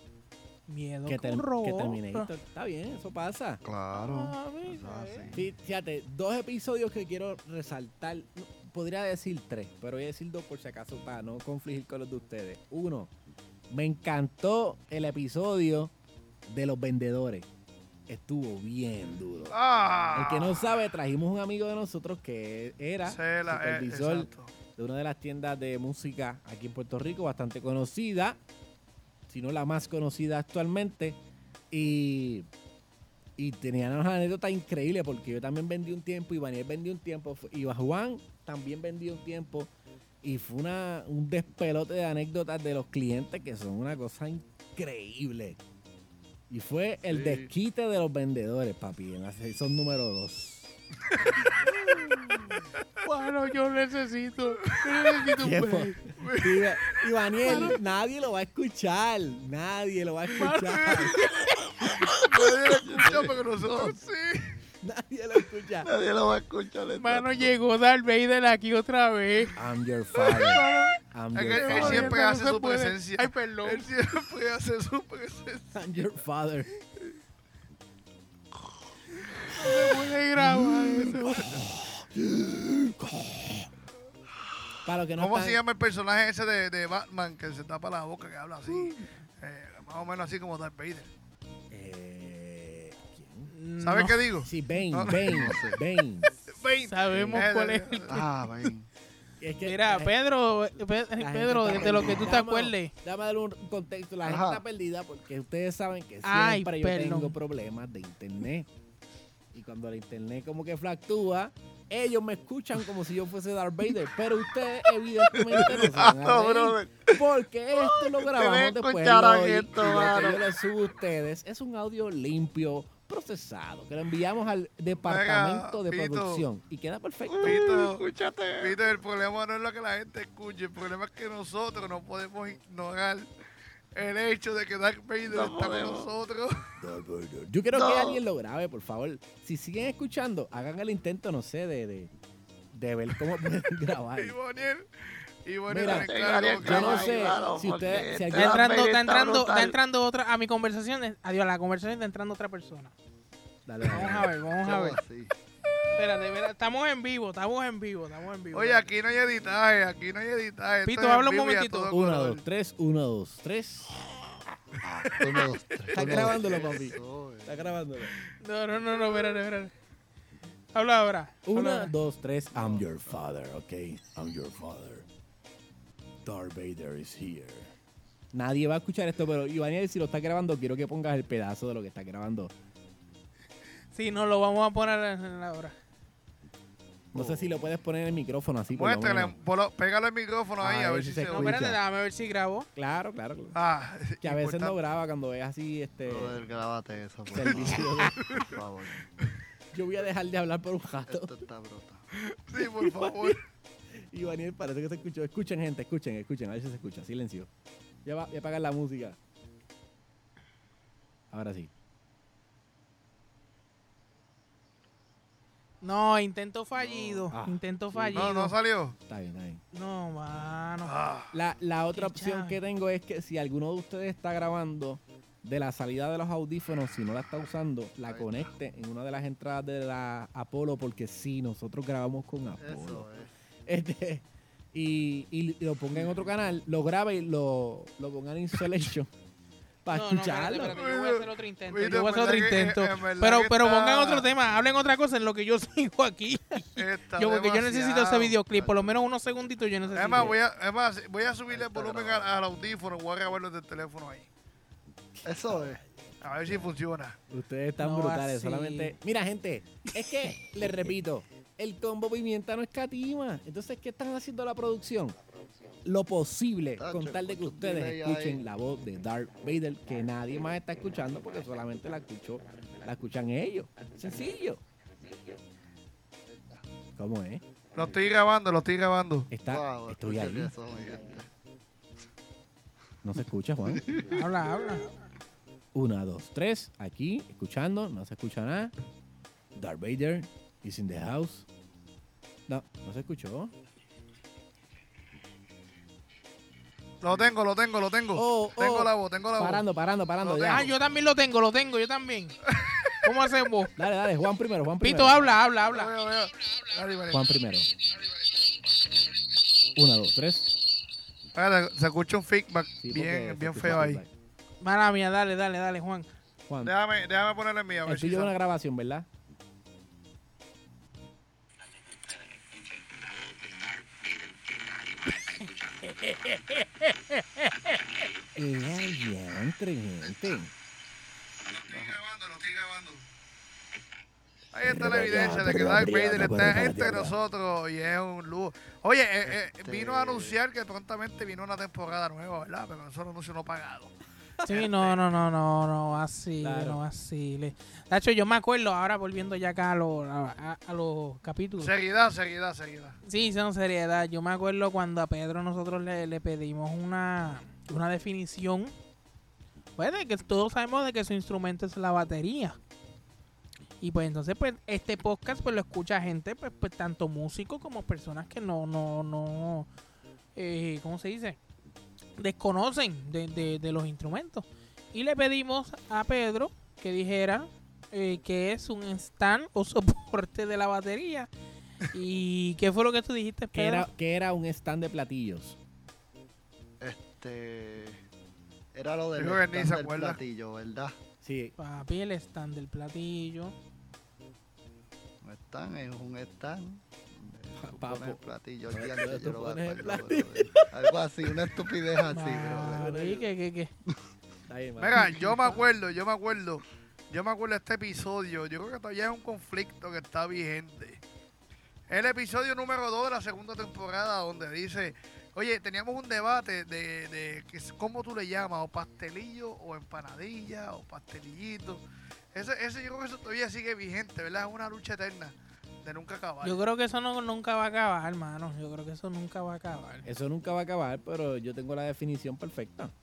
miedo Que, que, ter- que. Terminator. Está bien, eso pasa. Claro. Ah, Fíjate, dos episodios que quiero resaltar. Podría decir tres, pero voy a decir dos por si acaso para no confligir con los de ustedes. Uno, me encantó el episodio de los vendedores. Estuvo bien duro. Ah, El que no sabe, trajimos un amigo de nosotros que era Se la- eh, supervisor de una de las tiendas de música aquí en Puerto Rico, bastante conocida, si no la más conocida actualmente. Y, y tenían unas anécdotas increíbles porque yo también vendí un tiempo, y Daniel vendió un tiempo, y Juan también vendió un tiempo. Y fue una, un despelote de anécdotas de los clientes que son una cosa increíble. Y fue el Sí. desquite de los vendedores, papi, en la son número dos. Bueno, yo necesito, yo necesito un. Y, y Daniel, nadie lo va a escuchar. Nadie lo va a escuchar. Nadie lo escuchó, pero nosotros sí. nadie lo escucha. Nadie lo va a escuchar. Mano, llegó Darth Vader aquí otra vez. I'm your father. I'm your que él father. siempre No hace su puede. presencia. Ay, perdón. Él siempre hace su presencia. I'm your father. Se puede grabar eso. Para los que no ¿Cómo están- se llama el personaje ese de, de Batman que se tapa la boca, que habla así? Eh, más o menos así como Darth Vader. ¿Sabes No qué digo? Sí, Bane, No. Bane, Bane. Bane. Sabemos cuál es. el- Ah, ven. Es que Mira, Pedro, Pedro, está de lo que tú te acuerdes. Dame, dame darle un contexto. La gente está perdida porque ustedes saben que Ay, siempre yo perdón. tengo problemas de internet. Y cuando el internet como que fluctúa, ellos me escuchan como si yo fuese Darth Vader. Pero ustedes evidentemente no se van a No, reír, brother. Porque esto lo grabamos después. escucharan lo- y- esto, y lo que yo les subo a ustedes es un audio limpio, procesado, que lo enviamos al departamento de Pito. producción. Y queda perfecto. Pito, Escúchate. Peter, el problema no es lo que la gente escuche, el problema es que nosotros no podemos ignorar el hecho de que Darth Vader No está con nosotros. Yo quiero No. que alguien lo grabe, por favor. Si siguen escuchando, hagan el intento, no sé, de, de, de ver cómo pueden grabar. Y Boniel, y Boniel Mira, claro Yo no sé claro, si usted, si Está entrando, está entrando, está entrando otra a mi conversación. Adiós, a la conversación está entrando otra persona. Dale, Vamos dale. a ver, vamos a ver. así? Espérate, espérate, estamos en vivo, estamos en vivo, estamos en vivo. Oye, aquí no hay editaje, aquí no hay editaje. Pito, habla un momentito. todo Uno, color. dos, tres, uno, dos, tres. Uno, dos, tres. Está Uno, dos, grabándolo, papi. Eh. Está grabándolo. No, no, no, no, espérate, espérate. Habla ahora. habla Una, ahora. dos, tres. I'm your father, okay? I'm your father. Darth Vader is here. Nadie va a escuchar esto, pero Iván, si lo está grabando, quiero que pongas el pedazo de lo que está grabando. Sí, no, lo vamos a poner en la hora. No sé si lo puedes poner en el micrófono así Muéstrale, polo- pégale el micrófono ahí a, ver si se, No, escucha. espérate, déjame ver si grabo. Claro, claro. claro. Ah, Que a veces no graba cuando es así, este... Brother, grábate eso, por favor. de- Por favor. Yo voy a dejar de hablar por un rato. Esto está brutal. Sí, por favor. Y Daniel parece que se escuchó. Escuchen, gente, escuchen, escuchen. A ver si se escucha. Silencio. Ya va, voy a apagar la música. Ahora sí. No, intento fallido. Ah, intento fallido. No, no salió. Está bien, está bien. No, mano. Ah, La, la otra opción que tengo es que si alguno de ustedes está grabando de la salida de los audífonos, si no la está usando, la Ahí conecte en una de las entradas de la Apolo, porque sí, nosotros grabamos con Apolo. Eso es. Este, y, y lo ponga en otro canal, lo grabe y lo, lo ponga en Insolation para No, no, espérate, escucharlo. espérate, yo voy a hacer otro intento. Viste, Yo voy a hacer otro que- intento. Pero, pero está- pongan otro tema, hablen otra cosa en lo que yo sigo aquí. está Yo, porque yo necesito ese videoclip, por lo menos unos segunditos yo necesito. Es más, voy a, es más, voy a subirle el volumen al, al audífono, voy a grabarlo desde el teléfono ahí. Eso es. A ver si funciona. Ustedes están No brutales, así. solamente. Mira, gente, es que, les repito, el combo pimienta no escatima. Entonces, ¿qué están haciendo la producción? Lo posible, Tacho, con tal de que ustedes escuchen ahí. la voz de Darth Vader, que nadie más está escuchando porque solamente la escuchó, la escuchan ellos. Sencillo. ¿Cómo es? Lo estoy grabando, lo estoy grabando. Está, Wow, estoy ahí. eso. No se escucha, Juan. Habla, habla. Una, dos, tres. Aquí, escuchando. No se escucha nada. Darth Vader is in the house. No, no se escuchó. Lo tengo, lo tengo, lo tengo. Oh, tengo oh. la voz, tengo la voz. Parando, parando, parando. Ya. Ah, yo también lo tengo, lo tengo, yo también. ¿Cómo hacemos? Dale, dale, Juan primero, Juan primero. Pito, habla, habla, habla. vale. Juan primero. Una, dos, tres. Espérate, se escucha un feedback Sí, bien, bien feo ahí. Mala mía, dale, dale, dale, Juan. Juan, Déjame, déjame ponerle el mío, a ver el tuyo es una grabación, ¿verdad? Eh, entre gente. Lo estoy grabando, lo estoy grabando. Ahí está la evidencia de que Darth Vader está entre nosotros y es un lujo. Oye, eh, eh, vino a anunciar que prontamente vino una temporada nueva, ¿verdad? Pero eso es un anuncio no pagado. Sí, no, no, no, no, no, así, Claro. no así. De hecho, yo me acuerdo ahora volviendo ya acá a los, a los capítulos. Seriedad, seriedad, seriedad. Sí, son seriedad. Yo me acuerdo cuando a Pedro nosotros le, le pedimos una, una definición. Pues de que todos sabemos de que su instrumento es la batería. Y pues entonces pues este podcast pues lo escucha gente, pues, pues tanto músicos como personas que no, no, no, eh, ¿cómo se dice? Desconocen de, de- de los instrumentos. Y le pedimos a Pedro que dijera eh, que es un stand o soporte de la batería. ¿Y qué fue lo que tú dijiste, Que Pedro? era, que era un stand de platillos. Este. Era lo del stand se del acuerda. platillo, ¿verdad? Sí. Papi, el stand del platillo. Un stand es un stand. El platillo. Aquí antes yo lo voy a. Algo así, una estupidez así, brother. Mira, yo me acuerdo, yo me acuerdo, yo me acuerdo de este episodio. Yo creo que todavía es un conflicto que está vigente. El episodio número 2 de la segunda temporada, donde dice: Oye, teníamos un debate de, de cómo tú le llamas, o pastelillo, o empanadilla, o pastelillito. Ese, ese yo creo que eso todavía sigue vigente, ¿verdad? Es una lucha eterna de nunca acabar. Yo creo que eso no, nunca va a acabar, hermano. Yo creo que eso nunca va a acabar. Eso nunca va a acabar, pero yo tengo la definición perfecta.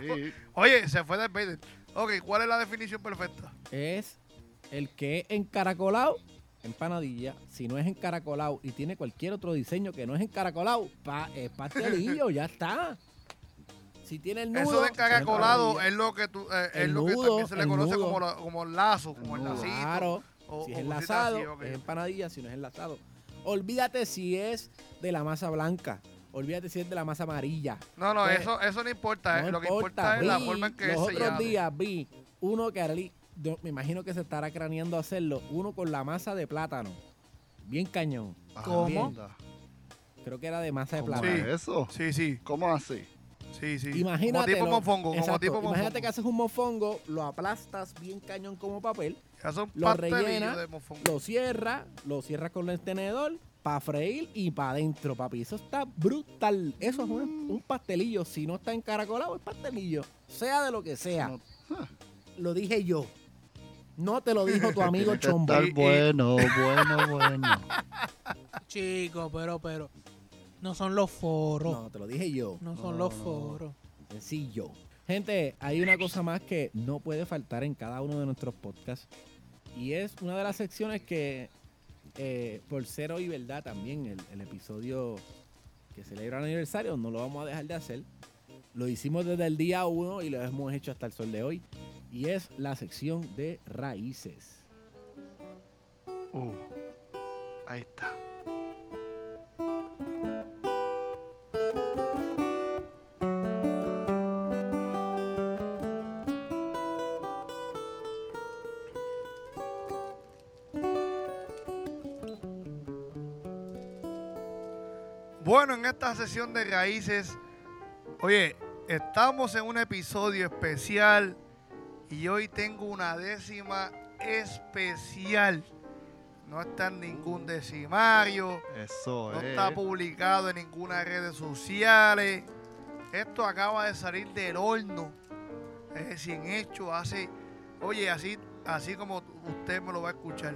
Sí. Oye, se fue del Vader. Ok, ¿cuál es la definición perfecta? Es el que es encaracolado, empanadilla. Si no es encaracolado y tiene cualquier otro diseño que no es encaracolado, pa, es pastelillo, ya está. Si tiene el nudo. Eso de encaracolado es lo que tú, eh, es El lo que también se le el conoce nudo. como, la- como el lazo, como el nudo. lacito. Claro. O- Si es enlazado, así, es empanadilla. Si no es enlazado, olvídate si es de la masa blanca. Olvídate si es de la masa amarilla. No, no, Pues, eso, eso no importa. No eh, lo que importa es la forma en que los se otros llame. días vi uno que yo me imagino que se estará craneando hacerlo, uno con la masa de plátano. Bien cañón. ¿Cómo? Anda. Creo que era de masa de ¿Cómo plátano. Sí. es eso? Sí, sí, ¿Cómo así? Sí, sí. Imagínate. Como tipo mofongo, como tipo Imagínate mofongo. que haces un mofongo, lo aplastas bien cañón como papel, Ya son lo rellena, de mofongo. lo cierras, lo cierras con el tenedor para freír y para adentro, papi. Eso está brutal. Eso es un, un pastelillo. Si no está encaracolado, es pastelillo. Sea de lo que sea. No- Lo dije yo. No te lo dijo tu amigo Chombo. bueno, bueno, bueno. Chico, pero, pero. No son los foros. No, te lo dije yo. No, son No, los no. foros. Sencillo. Gente, hay una cosa más que no puede faltar en cada uno de nuestros podcasts. Y es una de las secciones que, eh, por ser hoy verdad también, el, el episodio que celebra el aniversario, no lo vamos a dejar de hacer. Lo hicimos desde el día uno y lo hemos hecho hasta el sol de hoy. Y es la sección de raíces. Uh, ahí está. Bueno, en esta sesión de raíces, oye, estamos en un episodio especial y hoy tengo una décima especial. No está en ningún decimario, Eso no es. está publicado en ninguna red sociales. Esto acaba de salir del horno. Es recién hecho hace, oye, así, así como usted me lo va a escuchar.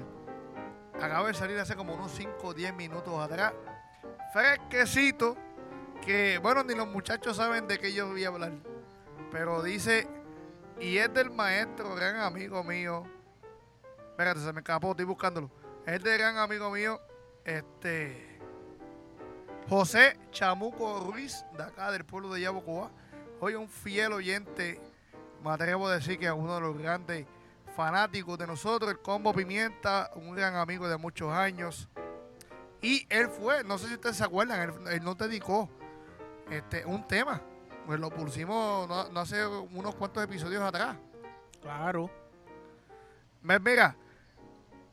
Acaba de salir hace como unos 5 o 10 minutos atrás. Fresquecito. Que, bueno, ni los muchachos saben de qué yo voy a hablar. Pero dice, y es del maestro, gran amigo mío. Espérate, se me escapó, estoy buscándolo. Es del gran amigo mío, este. José Chamuco Ruiz, de acá del pueblo de Yabucoa. Hoy un fiel oyente, me atrevo a decir que es uno de los grandes fanáticos de nosotros, el Combo Pimienta, un gran amigo de muchos años. Y él fue, no sé si ustedes se acuerdan, él, él nos dedicó este, un tema. Pues lo pusimos no, no hace unos cuantos episodios atrás. Claro. Mira,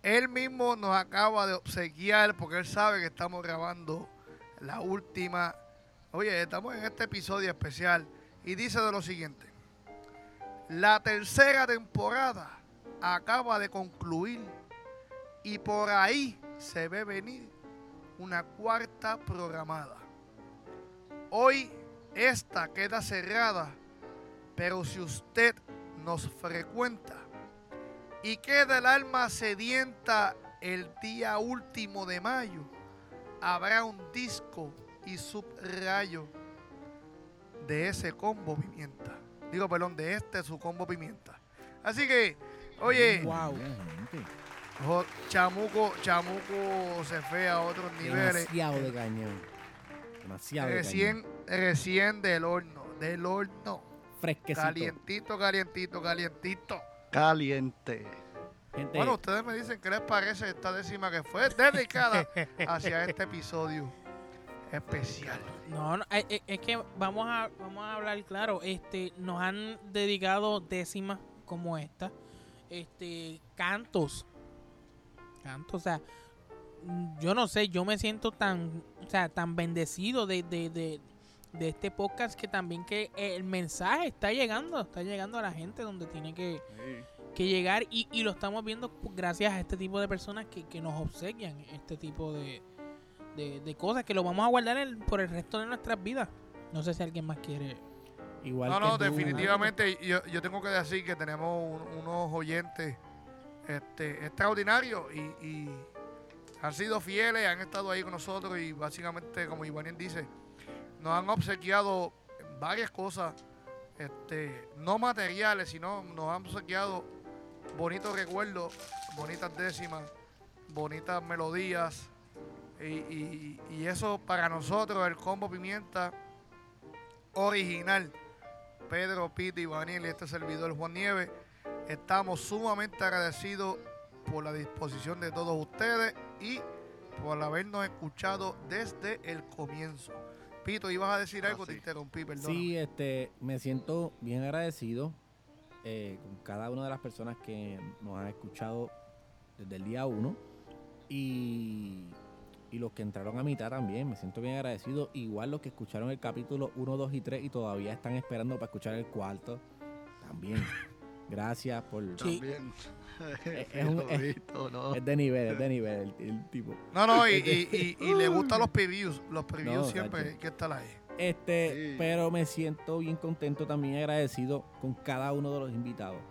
él mismo nos acaba de obsequiar porque él sabe que estamos grabando la última. Oye, estamos en este episodio especial y dice de lo siguiente. La tercera temporada acaba de concluir y por ahí se ve venir una cuarta programada. Hoy esta queda cerrada, pero si usted nos frecuenta y queda el alma sedienta el día último de mayo, habrá un disco y subrayo de ese combo pimienta. Digo, perdón, de este su combo pimienta. Así que, oye, Wow. Jo- Chamuco, Chamuco se fue a otros niveles. Demasiado de cañón. Demasiado. Recién, recién del horno, del horno. Fresquecito. Calientito, calientito, calientito. Caliente. Gente, Bueno, ustedes me dicen qué les parece esta décima que fue dedicada hacia este episodio especial. No, no, es, es- es que vamos a, vamos a hablar claro. Este, nos han dedicado décimas como esta. Este, cantos. Cantos, o sea, mm, yo no sé, yo me siento tan, o sea, tan bendecido de, de, de, de este podcast que también que el mensaje está llegando, está llegando a la gente donde tiene que, que llegar y, y lo estamos viendo gracias a este tipo de personas que, que nos obsequian este tipo de, de, de cosas que lo vamos a guardar el- por el resto de nuestras vidas. No sé si alguien más quiere. igual No, que no, tú, definitivamente yo, yo tengo que decir que tenemos un- unos oyentes este, extraordinarios y, han sido fieles, han estado ahí con nosotros y básicamente, como Ivaniel dice, nos han obsequiado varias cosas, este, no materiales, sino nos han obsequiado bonitos recuerdos, bonitas décimas, bonitas melodías y, y- eso para nosotros, el combo pimienta original. Pedro, Pete, Ivaniel y este servidor Juan Nieves. Estamos sumamente agradecidos por la disposición de todos ustedes y por habernos escuchado desde el comienzo. Pito, ibas a decir algo, te Así. interrumpí, perdón. Sí, este, me siento bien agradecido eh, con cada una de las personas que nos han escuchado desde el día uno y, y los que entraron a mitad también. Me siento bien agradecido. Igual los que escucharon el capítulo 1, 2 y 3 y todavía están esperando para escuchar el cuarto. También. Gracias por... Sí. También. Es- es un- es-. Es de nivel, es de nivel el, el tipo. No, no, y, y- y- y le gustan los previews. Los previews No, siempre hay que estar ahí. Este, Sí. pero me siento bien contento, también agradecido con cada uno de los invitados.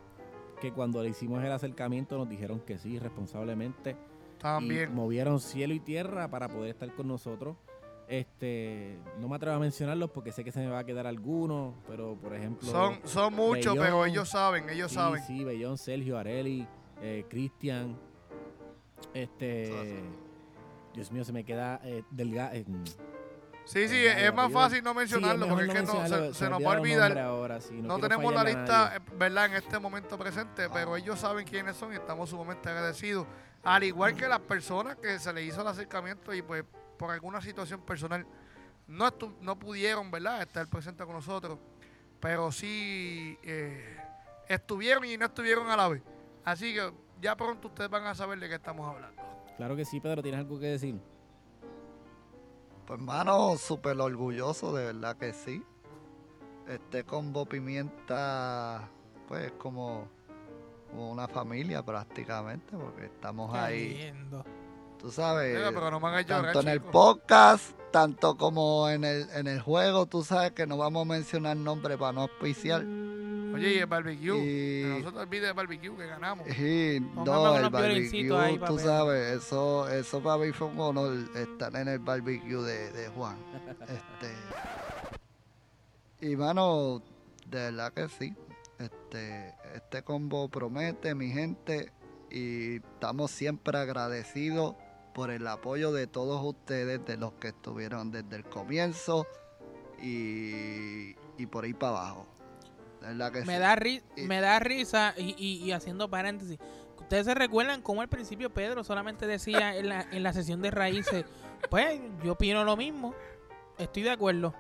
Que cuando le hicimos el acercamiento nos dijeron que sí, responsablemente. Y También. movieron cielo y tierra para poder estar con nosotros. Este, no me atrevo a mencionarlos porque sé que se me va a quedar alguno, pero por ejemplo. Son, son muchos, Bellón. pero ellos saben, ellos sí, saben. Sí, Bellón, Sergio, Areli, eh, Cristian. Este. Dios mío, se me queda eh, delgado. Sí, sí, Ya, es más fácil no mencionarlo porque es que no, se, se nos va a olvidar. Ahora, sí, No, tenemos la lista, eh, ¿verdad? En este momento presente, pero ellos saben quiénes son y estamos sumamente agradecidos. Al igual que las personas que se les hizo el acercamiento y pues por alguna situación personal no, estu- no pudieron, ¿verdad? Estar presentes con nosotros, pero sí eh, estuvieron y no estuvieron a la vez. Así que ya pronto ustedes van a saber de qué estamos hablando. Claro que sí, Pedro, ¿tienes algo que decir? Pues hermano, súper orgulloso, de verdad que sí. Este combo pimienta, pues es como, como una familia prácticamente, porque estamos ahí, lindo. Tú sabes, Mira, pero no me hagan llorar, tanto en el podcast, tanto como en el, en el juego, tú sabes que no vamos a mencionar nombres para no auspiciar. Oye, y el barbecue. Y- Que no se te olvide el barbecue que ganamos. Y no, el ahí, barbecue, tú sabes, eso, eso para mí fue un honor estar en el barbecue de, de Juan. Este, y mano, de verdad que sí. Este, este combo promete, mi gente, y estamos siempre agradecidos por el apoyo de todos ustedes, de los que estuvieron desde el comienzo y, y por ahí para abajo. Que Me sí. da, ri- Y- me da risa y, y- y haciendo paréntesis. Ustedes se recuerdan cómo al principio Pedro solamente decía en la, en la sesión de raíces, pues yo opino lo mismo, estoy de acuerdo.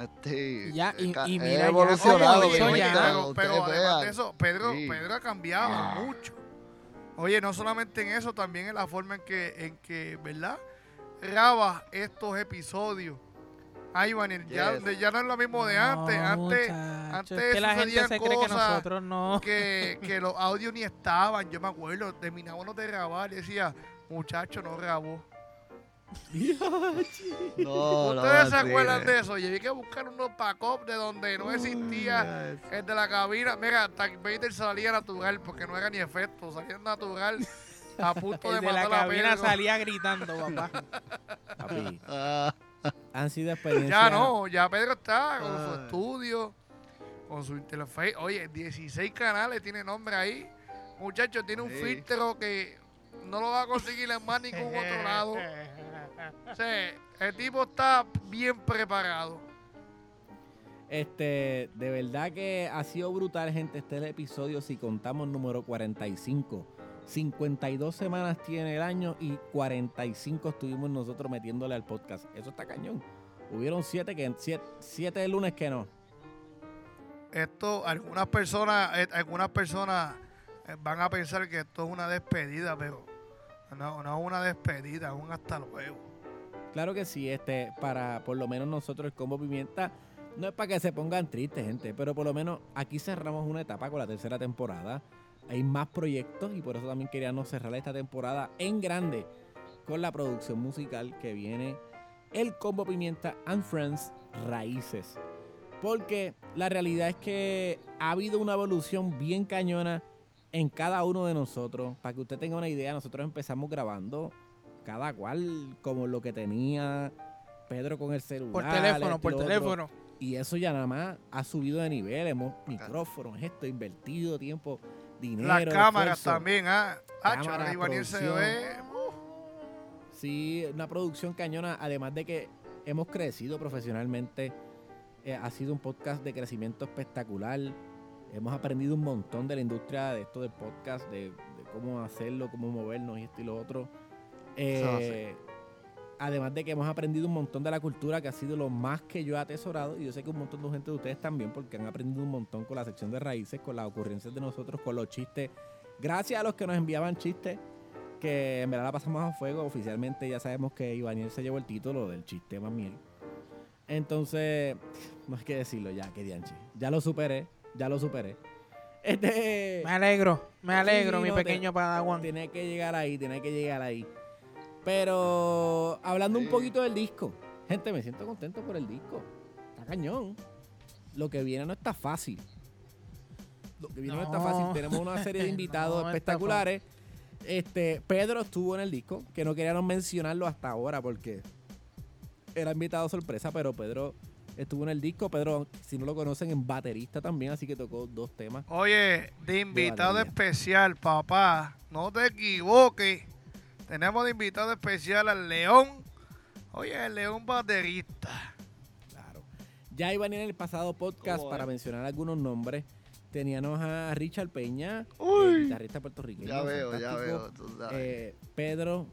Este, Ya, y- ca- y mira, ya evolucionado, ya. gente, pero, además de eso, Pedro, Sí. Pedro ha cambiado mucho. Oye, no solamente en eso, también en la forma en que, en que ¿verdad? Graba estos episodios. Ay, ya, Yes. de- ya no es lo mismo de antes. No, Antes, antes es que la gente se cree que cosas nosotros no. que, que los audios ni estaban. Yo me acuerdo, terminábamos de grabar y decía, muchacho, no grabó. No, no, ¿Ustedes se acuerdan de eso? Llegué que buscar unos backups de donde no existía el de la cabina. Mira, hasta Vader salía natural porque no era ni efecto, salía natural a punto de El de la matar a cabina Pedro. salía gritando, papá. Papi, Ah, han sido experiencias. Ya no, ya Pedro está con su Ay. estudio, con su interface. Oye, 16 canales tiene nombre ahí. Muchachos, tiene un Sí. filtro que no lo va a conseguir en más ningún otro lado. Sí, el tipo está bien preparado. Este, de verdad que ha sido brutal, gente. Este es el episodio, si contamos número 45. 52 semanas tiene el año y 45 estuvimos nosotros metiéndole al podcast. Eso está cañón. Hubieron 7 que 7 de lunes que no. Esto, algunas personas, eh, algunas personas eh, van a pensar que esto es una despedida, pero no, no es una despedida, es un hasta luego. Claro que sí, este, para por lo menos nosotros el Combo Pimienta, no es para que se pongan tristes, gente, pero por lo menos aquí cerramos una etapa con la tercera temporada. Hay más proyectos y por eso también queríamos cerrar esta temporada en grande con la producción musical que viene el Combo Pimienta and Friends Raíces. Porque la realidad es que ha habido una evolución bien cañona en cada uno de nosotros. Para que usted tenga una idea, nosotros empezamos grabando cada cual como lo que tenía Pedro con el celular. Por teléfono, esto y por otro. teléfono. Y eso ya nada más ha subido de nivel. Hemos micrófonos, esto, invertido tiempo, dinero. Las cámaras esfuerzo. también, ¿ah? Ah, Cámara, ahora Ivaniel se ve. uh, Sí, una producción cañona. Además de que hemos crecido profesionalmente. Eh, ha sido un podcast de crecimiento espectacular. Hemos aprendido un montón de la industria de esto del podcast, de, de cómo hacerlo, cómo movernos y esto y lo otro. Eh, además de que hemos aprendido un montón de la cultura, que ha sido lo más que yo he atesorado. Y yo sé que un montón de gente de ustedes también, porque han aprendido un montón con la sección de raíces, con las ocurrencias de nosotros, con los chistes. Gracias a los que nos enviaban chistes, que en verdad la pasamos a fuego. Oficialmente ya sabemos que Ivaniel se llevó el título del chiste más miel. Entonces, no hay que decirlo ya, que dianche. Ya lo superé, ya lo superé. Este. Me alegro, me alegro, Sí, mi no, te- pequeño padawan. Tiene que llegar ahí, tiene que llegar ahí. Pero hablando un poquito del disco, gente, me siento contento por el disco. Está cañón. Lo que viene no está fácil. Lo que viene no, está fácil. Tenemos una serie de invitados No espectaculares. Este, Pedro estuvo en el disco, que no queríamos mencionarlo hasta ahora porque era invitado sorpresa, pero Pedro estuvo en el disco. Pedro, si no lo conocen, en baterista también, así que tocó dos temas. Oye, de invitado especial, papá. No te equivoques. Tenemos de invitado especial al León. Oye, el León baterista. Claro. Ya iban en el pasado podcast ¿Cómo para es? mencionar algunos nombres. Teníamos a Richard Peña, Uy. guitarrista puertorriqueño. Ya veo, ya veo. tú sabes. Eh, Pedro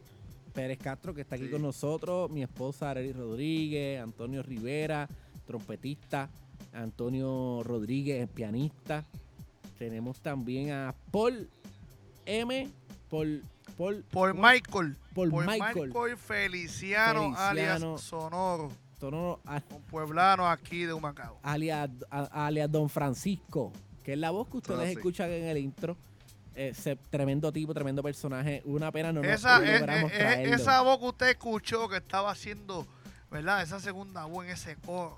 Pérez Castro, que está aquí Sí. con nosotros. Mi esposa Arely Rodríguez. Antonio Rivera, trompetista. Antonio Rodríguez, pianista. Tenemos también a Paul M. Paul, Paul, Por Michael. Paul por Michael. Michael Feliciano, alias Feliciano. Sonoro. Sonoro, a- Un pueblano aquí de Humacao. alias, a- alias Don Francisco, que es la voz que ustedes Ah, sí. escuchan en el intro. Ese tremendo tipo, tremendo personaje. Una pena no nos Esa, eh, logramos eh, eh, traerlo. esa voz que usted escuchó que estaba haciendo, ¿verdad? Esa segunda voz en ese coro.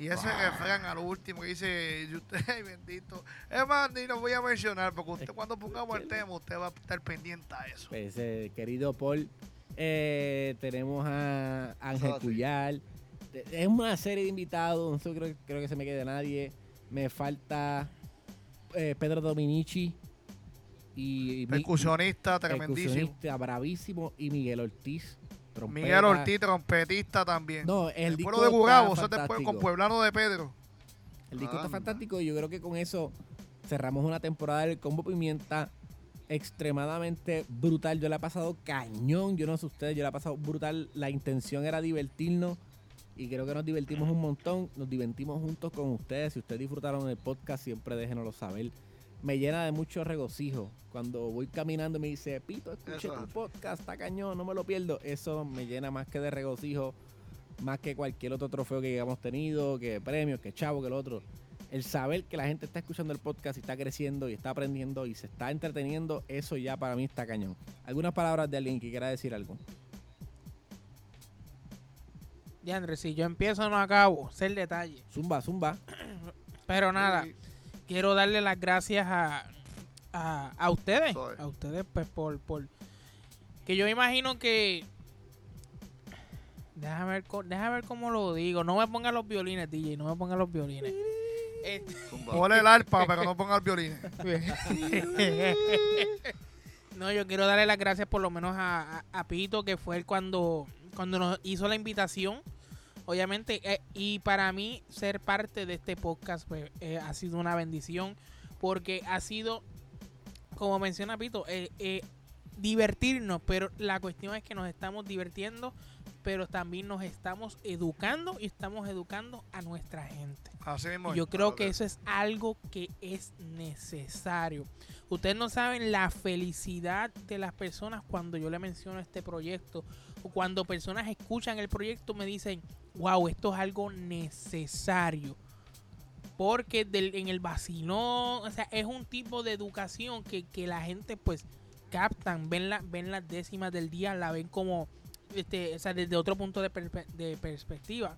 Y ese refrán a lo último que dice, y usted, ay bendito. Es más, ni lo voy a mencionar porque usted cuando pongamos el tema, usted va a estar pendiente a eso. Pues, eh, querido Paul. Eh, tenemos a Ángel. Cuyal. Es una serie de invitados. No sé, creo, creo que se me quede nadie. Me falta eh, Pedro Dominici. Y, y Percusionista, tremendísimo. percusionista bravísimo. Y Miguel Ortiz. Trompeta. Miguel Ortiz, trompetista también. No, el el disco pueblo de está Gurabo, eso después con Pueblano de Pedro. El disco está fantástico y yo creo que con eso cerramos una temporada del Combo Pimienta extremadamente brutal. Yo la he pasado cañón, yo no sé ustedes, yo la he pasado brutal. La intención era divertirnos y creo que nos divertimos un montón. Nos divertimos juntos con ustedes. Si ustedes disfrutaron el podcast, siempre déjenoslo saber. Me llena de mucho regocijo. Cuando voy caminando y me dice, Pito, escuché Eso tu es. podcast, está cañón, no me lo pierdo. Eso me llena más que de regocijo, más que cualquier otro trofeo que hayamos tenido, que premios, que chavo, que el otro el saber que la gente está escuchando el podcast y está creciendo y está aprendiendo y se está entreteniendo, eso ya para mí está cañón. ¿Algunas palabras de alguien que quiera decir algo? Ya, Andrés, si yo empiezo no acabo, sé el detalle. Zumba, zumba. Pero nada, Sí. Quiero darle las gracias a, a, a ustedes. Soy. A ustedes, pues, por, por. Que yo imagino que. Déjame ver, déjame ver cómo lo digo. No me pongan los violines, DJ. No me pongan los violines. Este-. Ponle el arpa, pero no ponga el violín. no, yo quiero darle las gracias por lo menos a, a- a Pito, que fue cuando, cuando nos hizo la invitación. Obviamente, eh, y para mí ser parte de este podcast pues, eh, ha sido una bendición porque ha sido, como menciona Pito, eh, divertirnos, pero la cuestión es que nos estamos divirtiendo, pero también nos estamos educando y estamos educando a nuestra gente. Así mismo. Yo creo que eso es algo que es necesario. Ustedes no saben la felicidad de las personas cuando yo le menciono este proyecto o cuando personas escuchan el proyecto me dicen, wow, esto es algo necesario. Porque del- en el vacilón, o sea, es un tipo de educación que, que la gente pues captan, ven, la, ven las décimas del día, la ven como, este, o sea, desde otro punto de, perspe- de perspectiva.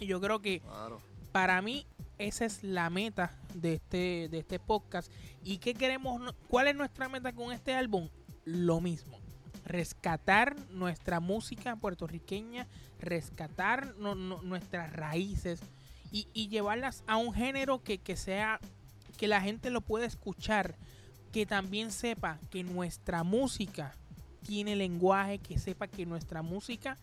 Y yo creo que Claro. para mí esa es la meta de este de este podcast y qué queremos cuál es nuestra meta con este álbum lo mismo rescatar nuestra música puertorriqueña rescatar no- no- nuestras raíces y, y llevarlas a un género que, que sea que la gente lo pueda escuchar que también sepa que nuestra música tiene lenguaje que sepa que nuestra música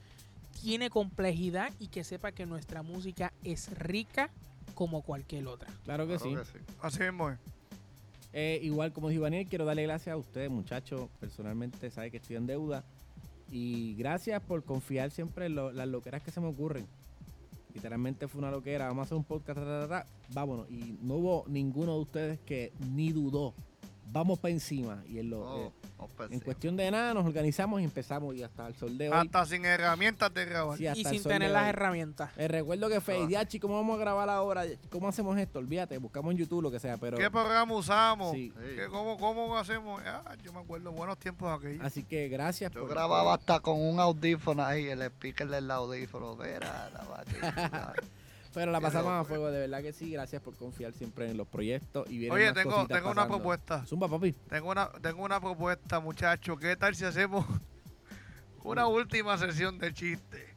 tiene complejidad y que sepa que nuestra música es rica como cualquier otra. Claro que Claro sí. que sí. Así mismo. es. Eh, igual como dijo Daniel, quiero darle gracias a ustedes, muchachos. Personalmente, sabe que estoy en deuda. Y gracias por confiar siempre en lo- las loqueras que se me ocurren. Literalmente fue una loquera. Vamos a hacer un podcast. ta, ta, ta, ta. Vámonos. Y no hubo ninguno de ustedes que ni dudó. Vamos para encima. Y en, lo, Oh, eh, en sí. cuestión de nada nos organizamos y empezamos. Y hasta el sol de hoy. Hasta sin herramientas de grabar. sí, Y el sin tener las herramientas. Eh, recuerdo que fue, Ah. Diachi, ¿cómo vamos a grabar ahora? ¿Cómo hacemos esto? Olvídate, buscamos en YouTube lo que sea, pero... ¿Qué programa usamos? Sí. Sí. ¿Qué- cómo, ¿Cómo hacemos? Ah, yo me acuerdo, buenos tiempos aquellos. Así que gracias Yo por... grababa hasta con un audífono ahí, el speaker del audífono. Mira, la. Pero la pasamos a fuego, de verdad que sí. Gracias por confiar siempre en los proyectos y Oye, más tengo, una propuesta. Zumba, papi. Tengo una, tengo una propuesta, muchachos. ¿Qué tal si hacemos una última sesión de chiste?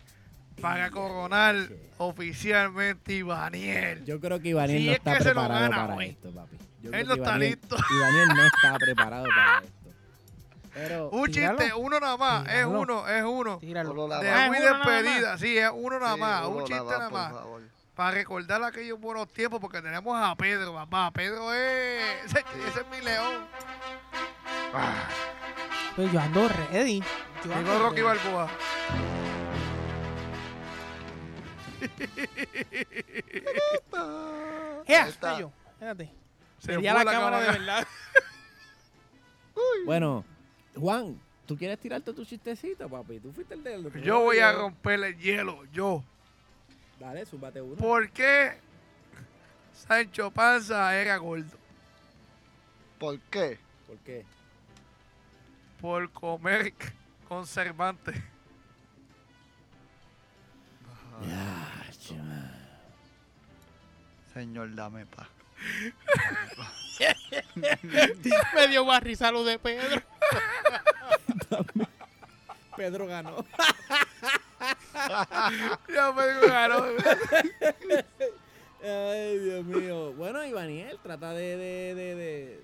Para coronar oficialmente Ivaniel. Yo creo que Ivaniel Sí, no es está preparado gana, para esto, papi. Yo Él no está Ivaniel- listo. Ivaniel no está preparado para esto. Pero Un Tíralo. chiste, uno nada más. Es uno, es uno. Tíralo. Solo la De es muy uno nada más. despedida. Sí, es uno nada más. Un chiste nada más. Para recordar aquellos buenos tiempos, porque tenemos a Pedro, papá. Pedro es. Ese, ese es mi león. Ah, Pues yo ando ready. Yo Digo ando Rocky ready. Balboa. ¡Eh, Ahí está. yo! Espérate. Se fue la cámara de cámara. verdad. bueno, Juan, ¿tú quieres tirarte tu chistecito, papi? Tú fuiste el de... Yo voy a romper el hielo, yo. Dale, súbate uno. ¿Por qué Sancho Panza era gordo? ¿Por qué? ¿Por qué? Por comer conservante. Ya. Señor, dame paz. Me dio más risa lo de Pedro. Pedro ganó. Ya me ganó. Ay, Dios mío. Bueno, Ivaniel, trata de, de, de, de,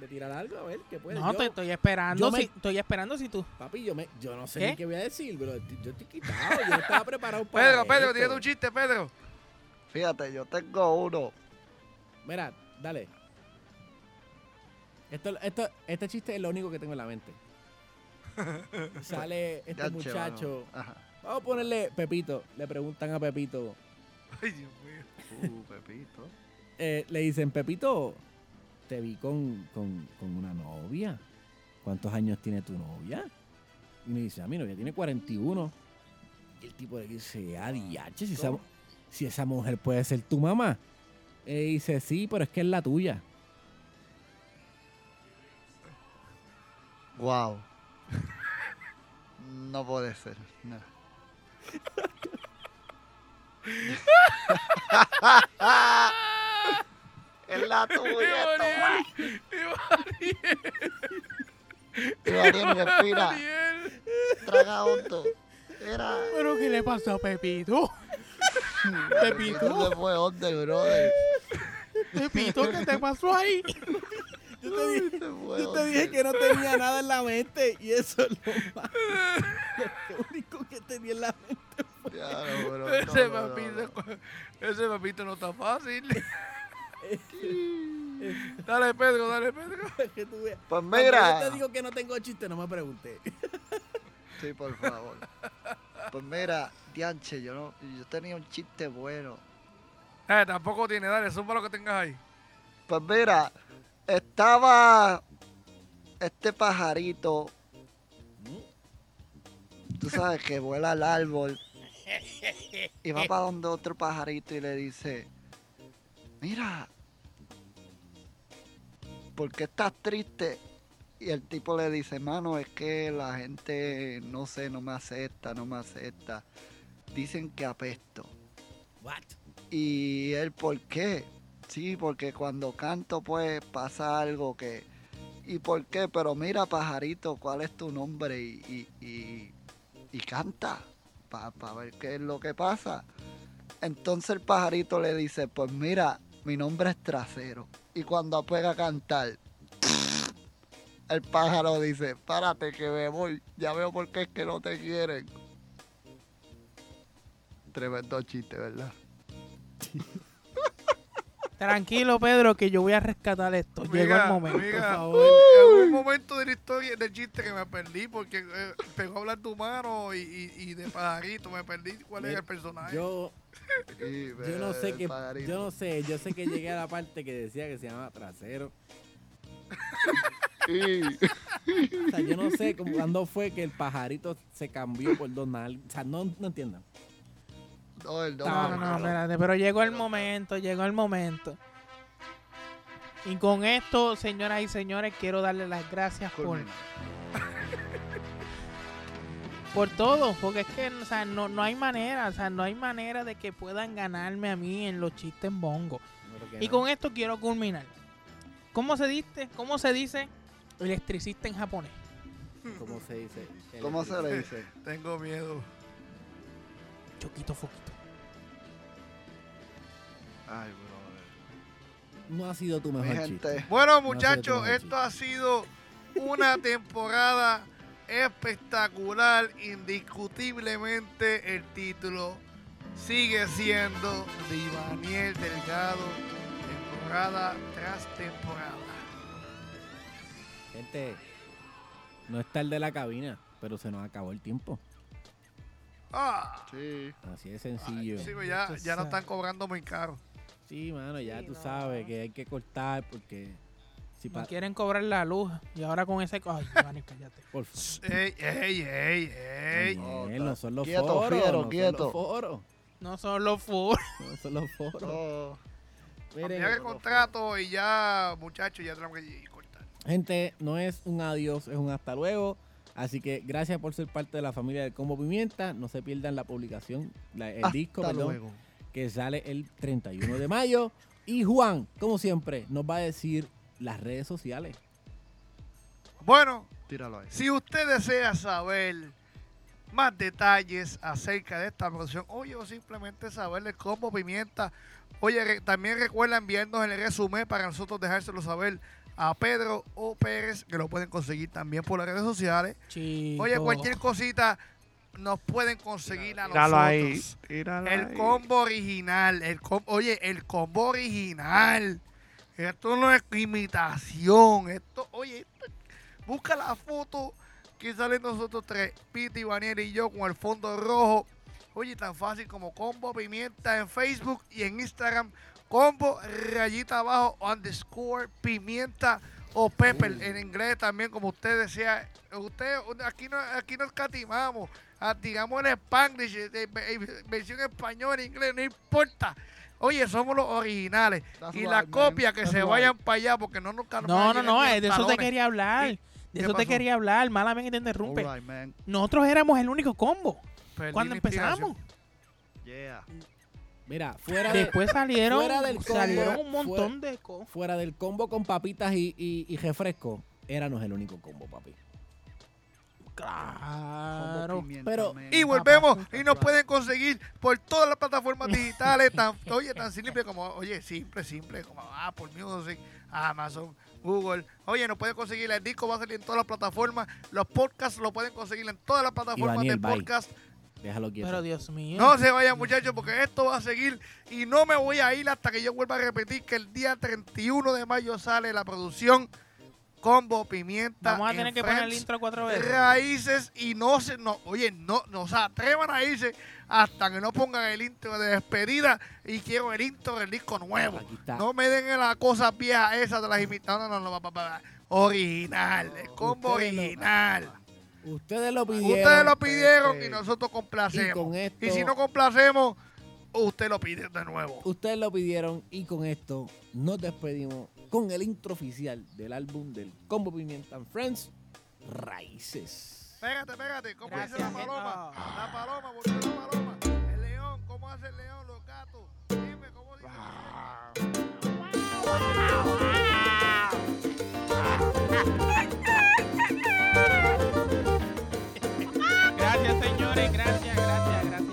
de tirar algo, a ver qué puede. No, Yo- te estoy esperando. yo me- si, estoy esperando si tú. Papi, yo, me, yo no sé ¿Qué? ni qué voy a decir, pero yo estoy quitado. Yo estaba preparado para Pedro, Pedro, tiene un chiste, Pedro. Fíjate, yo tengo uno. Mira, dale. Esto, esto, este chiste es lo único que tengo en la mente. Sale este muchacho. mano. Ajá. Vamos a ponerle Pepito. Le preguntan a Pepito. Ay, Dios mío. Uh, Pepito. eh, le dicen, Pepito, te vi con, con, con una novia. ¿Cuántos años tiene tu novia? Y me dice, a mi novia tiene 41. Y el tipo le dice, ah, diache, si esa, si esa mujer puede ser tu mamá. Y dice, sí, pero es que es la tuya. Wow. No puede ser. No. es la tuya. toma. Ivaniel, respira. Ariel. Traga hondo. Era. ¿Pero qué le pasó a Pepito? Pepito. se fue hondo, brother. Pepito, ¿qué te pasó ahí? Yo te dije, Se fue yo te hondo. dije que no tenía nada en la mente y eso es lo más. Lo único que tenía en la mente. No, Ese no, no, papito, no. ese papito no está fácil. dale, Pedro, dale, Pedro. que tú veas. Pues mira. yo te digo que no tengo chiste, no me pregunté. Sí, por favor. Pues mira, Dianche, yo no, yo tenía un chiste bueno. Eh, tampoco tiene, dale, suma lo que tengas ahí. Pues mira, estaba este pajarito, tú sabes que vuela al árbol y va para donde otro pajarito y le dice, mira, ¿por qué estás triste? Y el tipo le dice, mano, es que la gente, no sé, no me acepta, no me acepta. Dicen que apesto. What? Y él, ¿por qué? Sí, porque cuando canto, pues pasa algo que. ¿Y por qué? Pero mira, pajarito, ¿cuál es tu nombre? Y, y, y, canta, para ver qué es lo que pasa. Entonces el pajarito le dice: Pues mira, mi nombre es trasero. Y cuando pega a cantar, el pájaro dice: Párate que me voy, ya veo por qué es que no te quieren. Tremendo chiste, ¿verdad? Tranquilo, Pedro, que yo voy a rescatar esto. Llegó el momento. por amiga, favor. en un momento de la historia, del chiste que me perdí, porque eh, pegó a hablar tu mano y, y, y de pajarito, me perdí cuál es Mira, el personaje. Yo, yo no sé pajarito. yo no sé, yo sé que llegué a la parte que decía que se llama trasero. O sea, yo no sé cuándo fue que el pajarito se cambió por dos nalgas. O sea, no, no entiendo. No, el No, doble, no, espérate, pero llegó el momento, llegó el momento. Y con esto, señoras y señores, quiero darle las gracias por, por todo, porque es que o sea, no, no hay manera, o sea, no hay manera de que puedan ganarme a mí en los chistes en bongo. Creo que Y no. con esto quiero culminar. ¿Cómo se dice? ¿Cómo se dice electricista en japonés? ¿Cómo se dice? ¿Cómo se le dice? Tengo miedo. Choquito foquito. Ay, brother. No ha sido tu Mi mejor gente, chiste. Bueno, muchachos, esto ha sido una temporada espectacular. Indiscutiblemente el título sigue siendo de Ivaniel Delgado, temporada tras temporada. Gente, no está el de la cabina, pero se nos acabó el tiempo. Ah, sí. Así de sencillo. sí, ya, ya no están cobrando muy caro. Sí, mano, ya Sí, tú no. sabes que hay que cortar porque si No quieren cobrar la luz. Y ahora con ese... Ay, Giovanni, cállate. por favor. Ey, ey, ey, ey. Daniel, no son los Quieto, foros, fiero, no son quieto. los foros, No son los full. no son los foros. Oh, Miren, el contrato y ya, muchachos, ya tenemos que cortar. gente, no es un adiós, es un hasta luego. Así que gracias por ser parte de la familia del Combo Pimienta. No se pierdan la publicación, la- el disco, hasta perdón, luego. Que sale el 31 de mayo. Y Juan, como siempre, nos va a decir las redes sociales. Bueno, Tíralo ahí. Si usted desea saber más detalles acerca de esta producción, oye, o simplemente saber del combo pimienta, oye, re- también recuerda enviarnos el resumen para nosotros dejárselo saber a Pedro o Pérez, que lo pueden conseguir también por las redes sociales. Chico. Oye, cualquier cosita nos pueden conseguir a ahí. nosotros. Tíralo El ahí. combo original, el com- oye, el combo original. Esto no es imitación. Esto, oye, esto- busca la foto que salen nosotros tres, Piti, Vaniel y yo con el fondo rojo. Oye, tan fácil como combo pimienta en Facebook y en Instagram. Combo rayita abajo underscore pimienta o pepper en inglés también como usted desea. Usted aquí no aquí no escatimamos. Ah, digamos en Spanglish, eh, eh, versión español, inglés, no importa. Oye, somos los originales. That's y right, las copias que That's se right. vayan para allá porque no nos No, no, no, eh, de eso te quería hablar. ¿Y De eso te quería hablar. Malamente te interrumpe. Right. Nosotros éramos el único combo. cuando empezamos. Yeah. Mira, fuera, de- Después salieron, fuera del combo, salieron un montón de fuera del combo con papitas y, y, y refresco, éramos el único combo, papi. Claro. Pero-. Y volvemos y nos pueden conseguir por todas las plataformas digitales, tan, oye, tan simple como, oye, simple, simple, como Apple Music, Amazon, Google. Oye, nos pueden conseguir el disco, va a salir en todas las plataformas. Los podcasts lo pueden conseguir en todas las plataformas Daniel, de bye. podcast. Déjalo quieto. Pero Dios mío. No se vayan, muchachos, porque esto va a seguir y no me voy a ir hasta que yo vuelva a repetir que el día 31 de mayo sale la producción Combo Pimienta. Vamos a en tener que poner el intro cuatro veces. Raíces y no se, no, oye, no, no se atrevan a irse hasta que no pongan el intro de despedida y quiero el intro del disco nuevo. Aquí está. No me den la cosa vieja esa de las imitaciones, no, no, no, papá, original, el combo Ustedes lo- original. Ustedes lo pidieron. Ustedes lo pidieron este, y nosotros y complacemos. con esto, Y si no complacemos, usted lo pide de nuevo. ustedes lo pidieron y con esto nos despedimos con el intro oficial del álbum del Combo Pimienta and Friends, Raíces. Pégate, pégate. ¿Cómo Gracias, dice la paloma? La paloma, volvió la paloma. El león, ¿cómo hace el león? Los gatos. Dime, ¿cómo dice? Gracias, señores. Gracias, gracias, gracias.